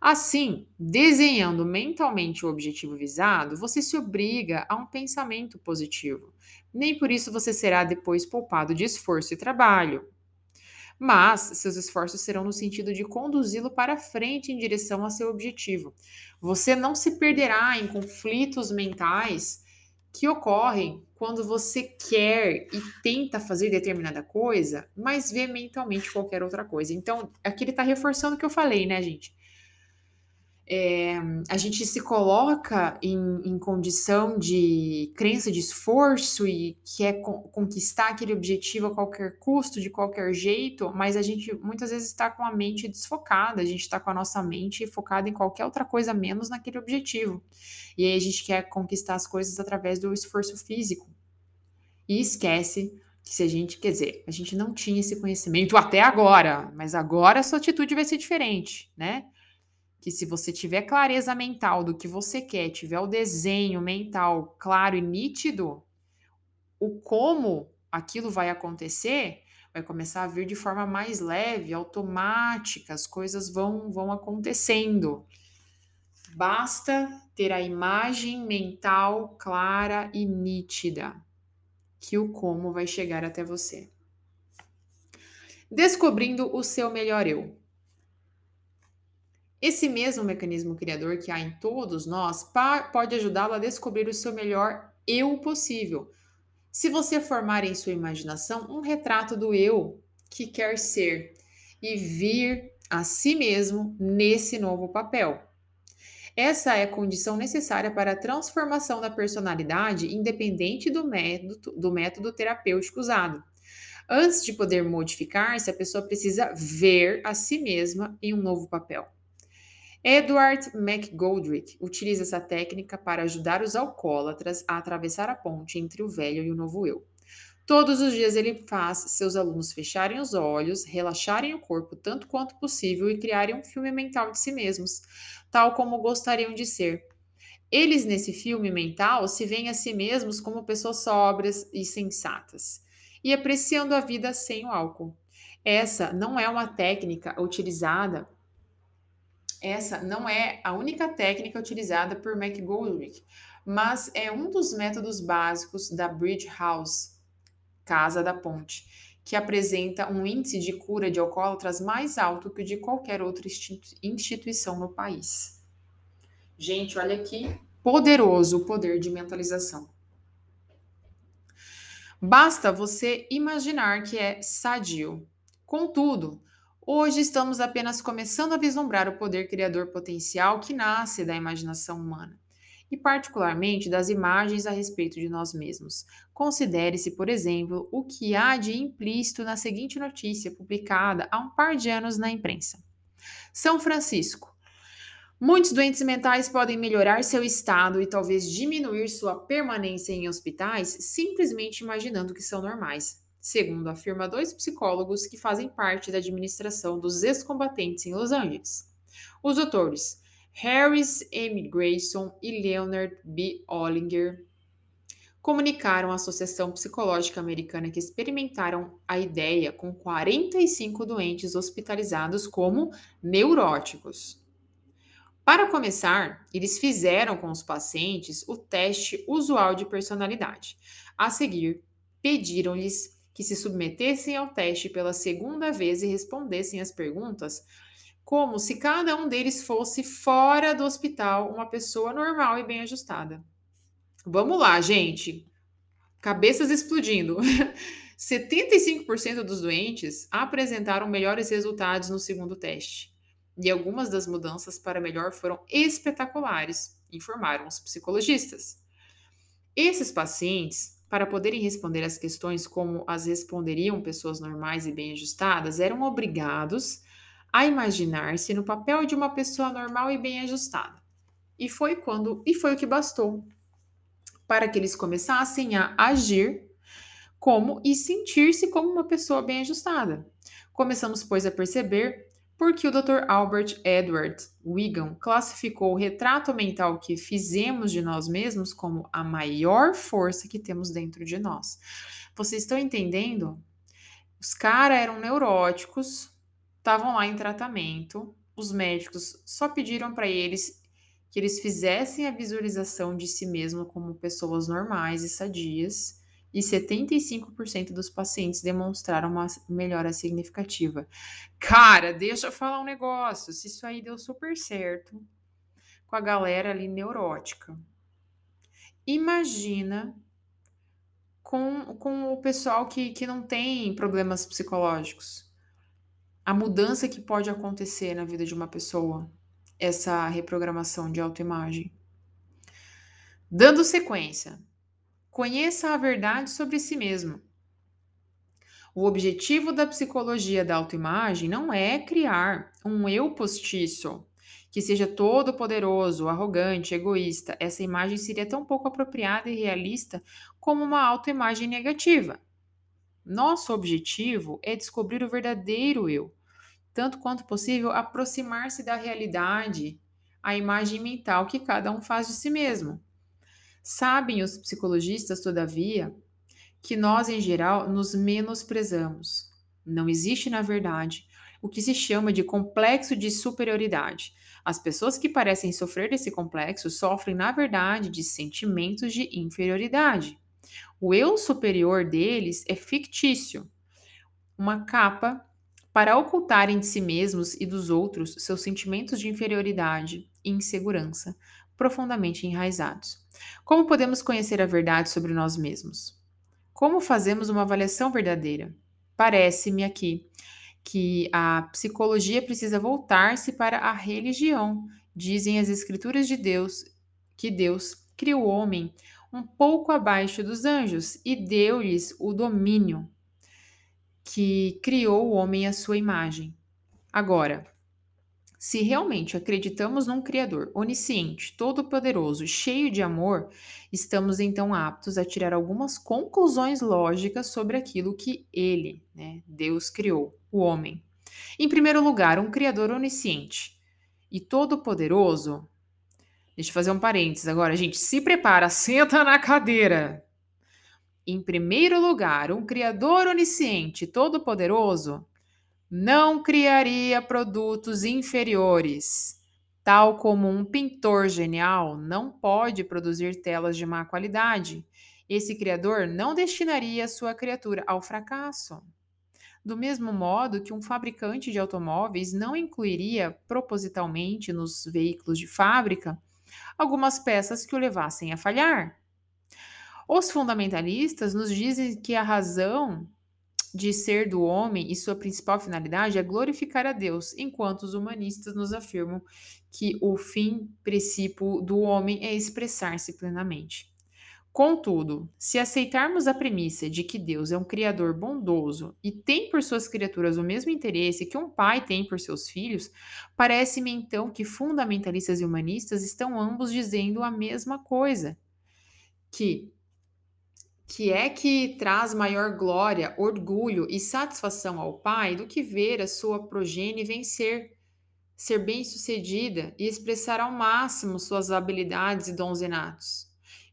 A: Assim, desenhando mentalmente o objetivo visado, você se obriga a um pensamento positivo. Nem por isso você será depois poupado de esforço e trabalho mas seus esforços serão no sentido de conduzi-lo para frente em direção a seu objetivo. Você não se perderá em conflitos mentais que ocorrem quando você quer e tenta fazer determinada coisa, mas vê mentalmente qualquer outra coisa. Então, aqui ele está reforçando o que eu falei, né, gente? É, a gente se coloca em, em, condição de crença de esforço e quer co conquistar aquele objetivo a qualquer custo, de qualquer jeito, mas a gente muitas vezes está com a mente desfocada, a gente está com a nossa mente focada em qualquer outra coisa menos naquele objetivo. E aí a gente quer conquistar as coisas através do esforço físico. e esquece que se a gente, quer dizer, a gente não tinha esse conhecimento até agora, mas agora a sua atitude vai ser diferente, né? Que se você tiver clareza mental do que você quer, tiver o desenho mental claro e nítido, o como aquilo vai acontecer vai começar a vir de forma mais leve, automática, as coisas vão vão acontecendo. Basta ter a imagem mental clara e nítida, que o como vai chegar até você. Descobrindo o seu melhor eu. Esse mesmo mecanismo criador que há em todos nós pode ajudá-lo a descobrir o seu melhor eu possível. Se você formar em sua imaginação um retrato do eu que quer ser e vir a si mesmo nesse novo papel. Essa é a condição necessária para a transformação da personalidade, independente do método, do método terapêutico usado. Antes de poder modificar-se, a pessoa precisa ver a si mesma em um novo papel. Edward McGoldrick utiliza essa técnica para ajudar os alcoólatras a atravessar a ponte entre o velho e o novo eu. Todos os dias ele faz seus alunos fecharem os olhos, relaxarem o corpo tanto quanto possível e criarem um filme mental de si mesmos, tal como gostariam de ser. Eles, nesse filme mental, se veem a si mesmos como pessoas sóbrias e sensatas, e apreciando a vida sem o álcool. Essa não é uma técnica utilizada essa não é a única técnica utilizada por McGoldrick, mas é um dos métodos básicos da Bridge House, Casa da Ponte, que apresenta um índice de cura de alcoólatras mais alto que o de qualquer outra instituição no país. Gente, olha que poderoso o poder de mentalização. Basta você imaginar que é sadio. Contudo, Hoje estamos apenas começando a vislumbrar o poder criador potencial que nasce da imaginação humana, e particularmente das imagens a respeito de nós mesmos. Considere-se, por exemplo, o que há de implícito na seguinte notícia publicada há um par de anos na imprensa. São Francisco. Muitos doentes mentais podem melhorar seu estado e talvez diminuir sua permanência em hospitais simplesmente imaginando que são normais segundo afirma dois psicólogos que fazem parte da administração dos ex-combatentes em Los Angeles. Os doutores Harris M. Grayson e Leonard B. Ollinger comunicaram à Associação Psicológica Americana que experimentaram a ideia com 45 doentes hospitalizados como neuróticos. Para começar, eles fizeram com os pacientes o teste usual de personalidade. A seguir, pediram-lhes que se submetessem ao teste pela segunda vez e respondessem as perguntas como se cada um deles fosse fora do hospital uma pessoa normal e bem ajustada. Vamos lá, gente. Cabeças explodindo. 75% dos doentes apresentaram melhores resultados no segundo teste. E algumas das mudanças para melhor foram espetaculares, informaram os psicologistas. Esses pacientes para poderem responder as questões como as responderiam pessoas normais e bem ajustadas, eram obrigados a imaginar-se no papel de uma pessoa normal e bem ajustada. E foi quando e foi o que bastou para que eles começassem a agir como e sentir-se como uma pessoa bem ajustada. Começamos, pois, a perceber porque o Dr. Albert Edward Wigan classificou o retrato mental que fizemos de nós mesmos como a maior força que temos dentro de nós. Vocês estão entendendo? Os caras eram neuróticos, estavam lá em tratamento, os médicos só pediram para eles que eles fizessem a visualização de si mesmo como pessoas normais e sadias e 75% dos pacientes demonstraram uma melhora significativa. Cara, deixa eu falar um negócio. Se isso aí deu super certo com a galera ali neurótica, imagina com, com o pessoal que, que não tem problemas psicológicos. A mudança que pode acontecer na vida de uma pessoa, essa reprogramação de autoimagem. Dando sequência, Conheça a verdade sobre si mesmo. O objetivo da psicologia da autoimagem não é criar um eu postiço que seja todo poderoso, arrogante, egoísta, essa imagem seria tão pouco apropriada e realista como uma autoimagem negativa. Nosso objetivo é descobrir o verdadeiro eu, tanto quanto possível aproximar-se da realidade, a imagem mental que cada um faz de si mesmo. Sabem os psicologistas, todavia, que nós, em geral, nos menosprezamos. Não existe, na verdade, o que se chama de complexo de superioridade. As pessoas que parecem sofrer desse complexo sofrem, na verdade, de sentimentos de inferioridade. O eu superior deles é fictício, uma capa para ocultarem de si mesmos e dos outros seus sentimentos de inferioridade e insegurança profundamente enraizados. Como podemos conhecer a verdade sobre nós mesmos? Como fazemos uma avaliação verdadeira? Parece-me aqui que a psicologia precisa voltar-se para a religião. Dizem as Escrituras de Deus que Deus criou o homem um pouco abaixo dos anjos e deu-lhes o domínio, que criou o homem à sua imagem. Agora, se realmente acreditamos num Criador onisciente, todo-poderoso, cheio de amor, estamos então aptos a tirar algumas conclusões lógicas sobre aquilo que Ele, né, Deus, criou, o homem. Em primeiro lugar, um Criador onisciente e todo-poderoso. Deixa eu fazer um parênteses agora, gente. Se prepara, senta na cadeira. Em primeiro lugar, um Criador onisciente, todo-poderoso não criaria produtos inferiores. Tal como um pintor genial não pode produzir telas de má qualidade, esse criador não destinaria sua criatura ao fracasso. Do mesmo modo que um fabricante de automóveis não incluiria propositalmente nos veículos de fábrica algumas peças que o levassem a falhar. Os fundamentalistas nos dizem que a razão de ser do homem e sua principal finalidade é glorificar a Deus, enquanto os humanistas nos afirmam que o fim princípio do homem é expressar-se plenamente. Contudo, se aceitarmos a premissa de que Deus é um criador bondoso e tem por suas criaturas o mesmo interesse que um pai tem por seus filhos, parece-me então que fundamentalistas e humanistas estão ambos dizendo a mesma coisa, que que é que traz maior glória, orgulho e satisfação ao pai do que ver a sua progenie vencer, ser bem-sucedida e expressar ao máximo suas habilidades e dons inatos.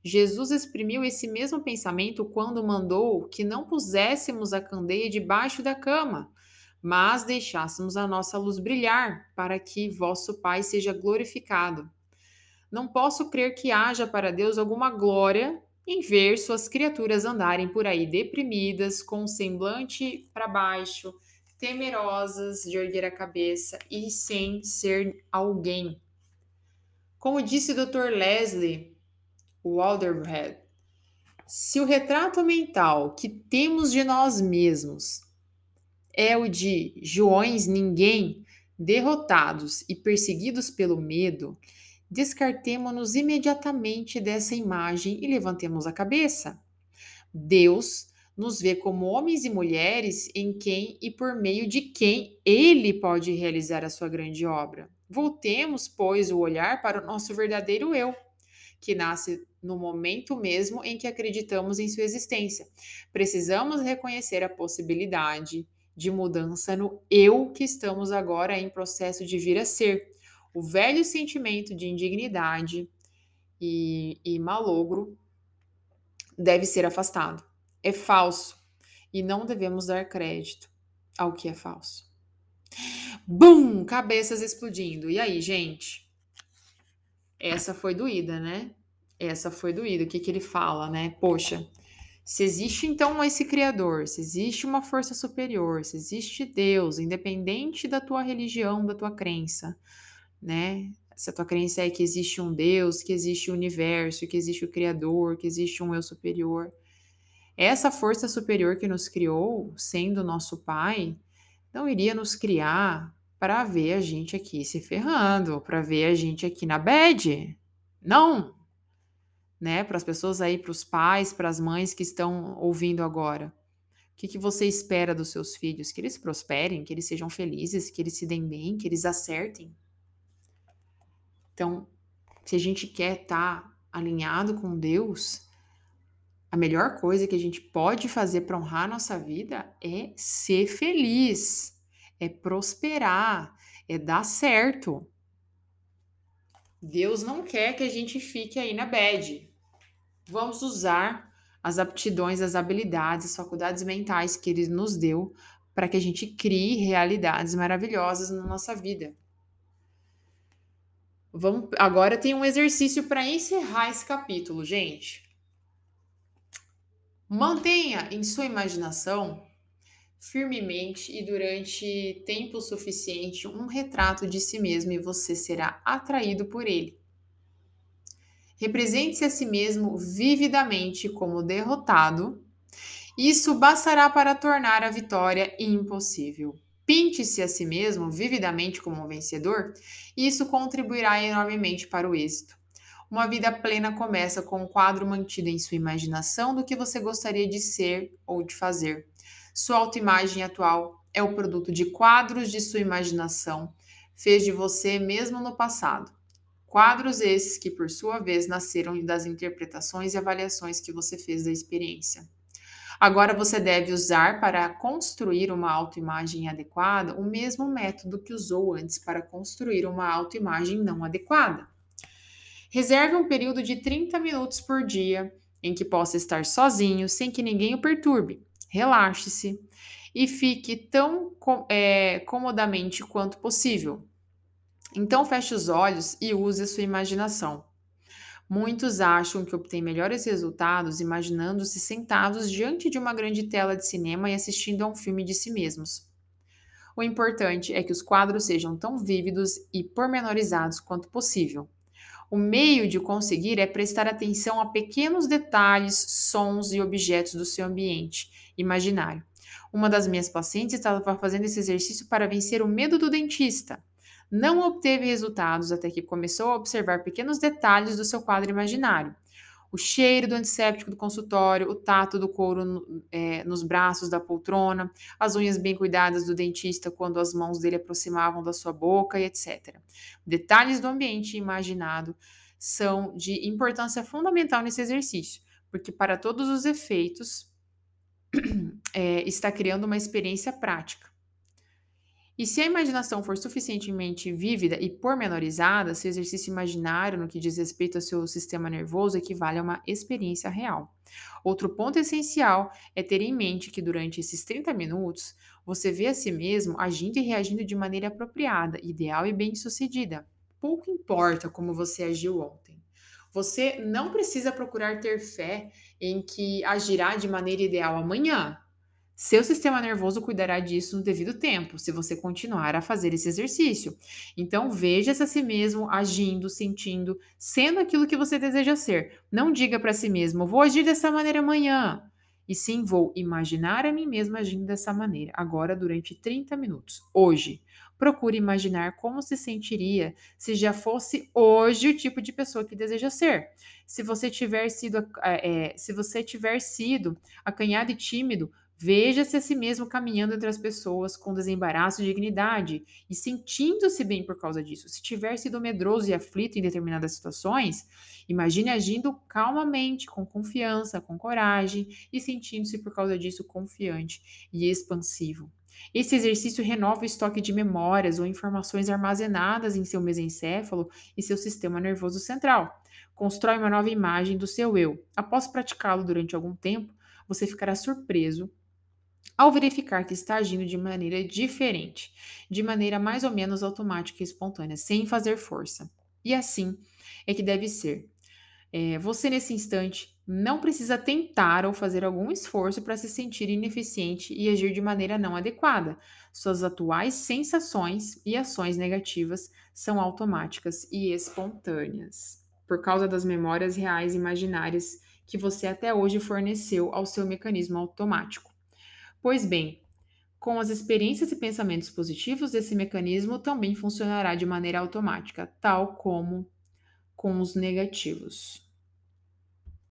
A: Jesus exprimiu esse mesmo pensamento quando mandou que não puséssemos a candeia debaixo da cama, mas deixássemos a nossa luz brilhar, para que vosso Pai seja glorificado. Não posso crer que haja para Deus alguma glória em ver suas criaturas andarem por aí deprimidas, com o semblante para baixo, temerosas de erguer a cabeça e sem ser alguém. Como disse o Dr. Leslie Walderhead, se o retrato mental que temos de nós mesmos é o de Joões ninguém, derrotados e perseguidos pelo medo, descartemo-nos imediatamente dessa imagem e levantemos a cabeça. Deus nos vê como homens e mulheres em quem e por meio de quem Ele pode realizar a sua grande obra. Voltemos, pois, o olhar para o nosso verdadeiro eu, que nasce no momento mesmo em que acreditamos em sua existência. Precisamos reconhecer a possibilidade de mudança no eu que estamos agora em processo de vir a ser o velho sentimento de indignidade e, e malogro deve ser afastado. É falso e não devemos dar crédito ao que é falso. Bum! Cabeças explodindo. E aí, gente? Essa foi doída, né? Essa foi doída. O que, que ele fala, né? Poxa, se existe então esse Criador, se existe uma força superior, se existe Deus, independente da tua religião, da tua crença, né? Se a tua crença é que existe um Deus, que existe o um universo, que existe o Criador, que existe um eu superior. Essa força superior que nos criou, sendo nosso Pai, não iria nos criar para ver a gente aqui se ferrando, para ver a gente aqui na bad. Não! Né? Para as pessoas aí, para os pais, para as mães que estão ouvindo agora. O que, que você espera dos seus filhos? Que eles prosperem, que eles sejam felizes, que eles se deem bem, que eles acertem. Então, se a gente quer estar tá alinhado com Deus, a melhor coisa que a gente pode fazer para honrar a nossa vida é ser feliz, é prosperar, é dar certo. Deus não quer que a gente fique aí na bad. Vamos usar as aptidões, as habilidades, as faculdades mentais que Ele nos deu para que a gente crie realidades maravilhosas na nossa vida. Vamos, agora tem um exercício para encerrar esse capítulo, gente. Mantenha em sua imaginação firmemente e durante tempo suficiente um retrato de si mesmo e você será atraído por ele. Represente-se a si mesmo vividamente como derrotado. Isso bastará para tornar a vitória impossível. Pinte-se a si mesmo vividamente como um vencedor, e isso contribuirá enormemente para o êxito. Uma vida plena começa com um quadro mantido em sua imaginação do que você gostaria de ser ou de fazer. Sua autoimagem atual é o produto de quadros de sua imaginação, fez de você mesmo no passado. Quadros esses que, por sua vez, nasceram das interpretações e avaliações que você fez da experiência. Agora você deve usar para construir uma autoimagem adequada o mesmo método que usou antes para construir uma autoimagem não adequada. Reserve um período de 30 minutos por dia em que possa estar sozinho, sem que ninguém o perturbe. Relaxe-se e fique tão é, comodamente quanto possível. Então feche os olhos e use a sua imaginação. Muitos acham que obtêm melhores resultados imaginando-se sentados diante de uma grande tela de cinema e assistindo a um filme de si mesmos. O importante é que os quadros sejam tão vívidos e pormenorizados quanto possível. O meio de conseguir é prestar atenção a pequenos detalhes, sons e objetos do seu ambiente imaginário. Uma das minhas pacientes estava fazendo esse exercício para vencer o medo do dentista não obteve resultados até que começou a observar pequenos detalhes do seu quadro imaginário. O cheiro do antisséptico do consultório, o tato do couro é, nos braços da poltrona, as unhas bem cuidadas do dentista quando as mãos dele aproximavam da sua boca e etc. Detalhes do ambiente imaginado são de importância fundamental nesse exercício, porque para todos os efeitos é, está criando uma experiência prática. E se a imaginação for suficientemente vívida e pormenorizada, seu exercício imaginário no que diz respeito ao seu sistema nervoso equivale a uma experiência real. Outro ponto essencial é ter em mente que durante esses 30 minutos você vê a si mesmo agindo e reagindo de maneira apropriada, ideal e bem-sucedida. Pouco importa como você agiu ontem. Você não precisa procurar ter fé em que agirá de maneira ideal amanhã. Seu sistema nervoso cuidará disso no devido tempo, se você continuar a fazer esse exercício. Então, veja-se a si mesmo agindo, sentindo, sendo aquilo que você deseja ser. Não diga para si mesmo, vou agir dessa maneira amanhã. E sim, vou imaginar a mim mesmo agindo dessa maneira, agora durante 30 minutos, hoje. Procure imaginar como se sentiria se já fosse hoje o tipo de pessoa que deseja ser. Se você tiver sido, é, se você tiver sido acanhado e tímido, Veja-se a si mesmo caminhando entre as pessoas com desembaraço e dignidade e sentindo-se bem por causa disso. Se tiver sido medroso e aflito em determinadas situações, imagine agindo calmamente, com confiança, com coragem e sentindo-se por causa disso confiante e expansivo. Esse exercício renova o estoque de memórias ou informações armazenadas em seu mesencéfalo e seu sistema nervoso central. Constrói uma nova imagem do seu eu. Após praticá-lo durante algum tempo, você ficará surpreso ao verificar que está agindo de maneira diferente, de maneira mais ou menos automática e espontânea, sem fazer força. E assim é que deve ser. É, você, nesse instante, não precisa tentar ou fazer algum esforço para se sentir ineficiente e agir de maneira não adequada. Suas atuais sensações e ações negativas são automáticas e espontâneas, por causa das memórias reais e imaginárias que você até hoje forneceu ao seu mecanismo automático. Pois bem, com as experiências e pensamentos positivos, esse mecanismo também funcionará de maneira automática, tal como com os negativos.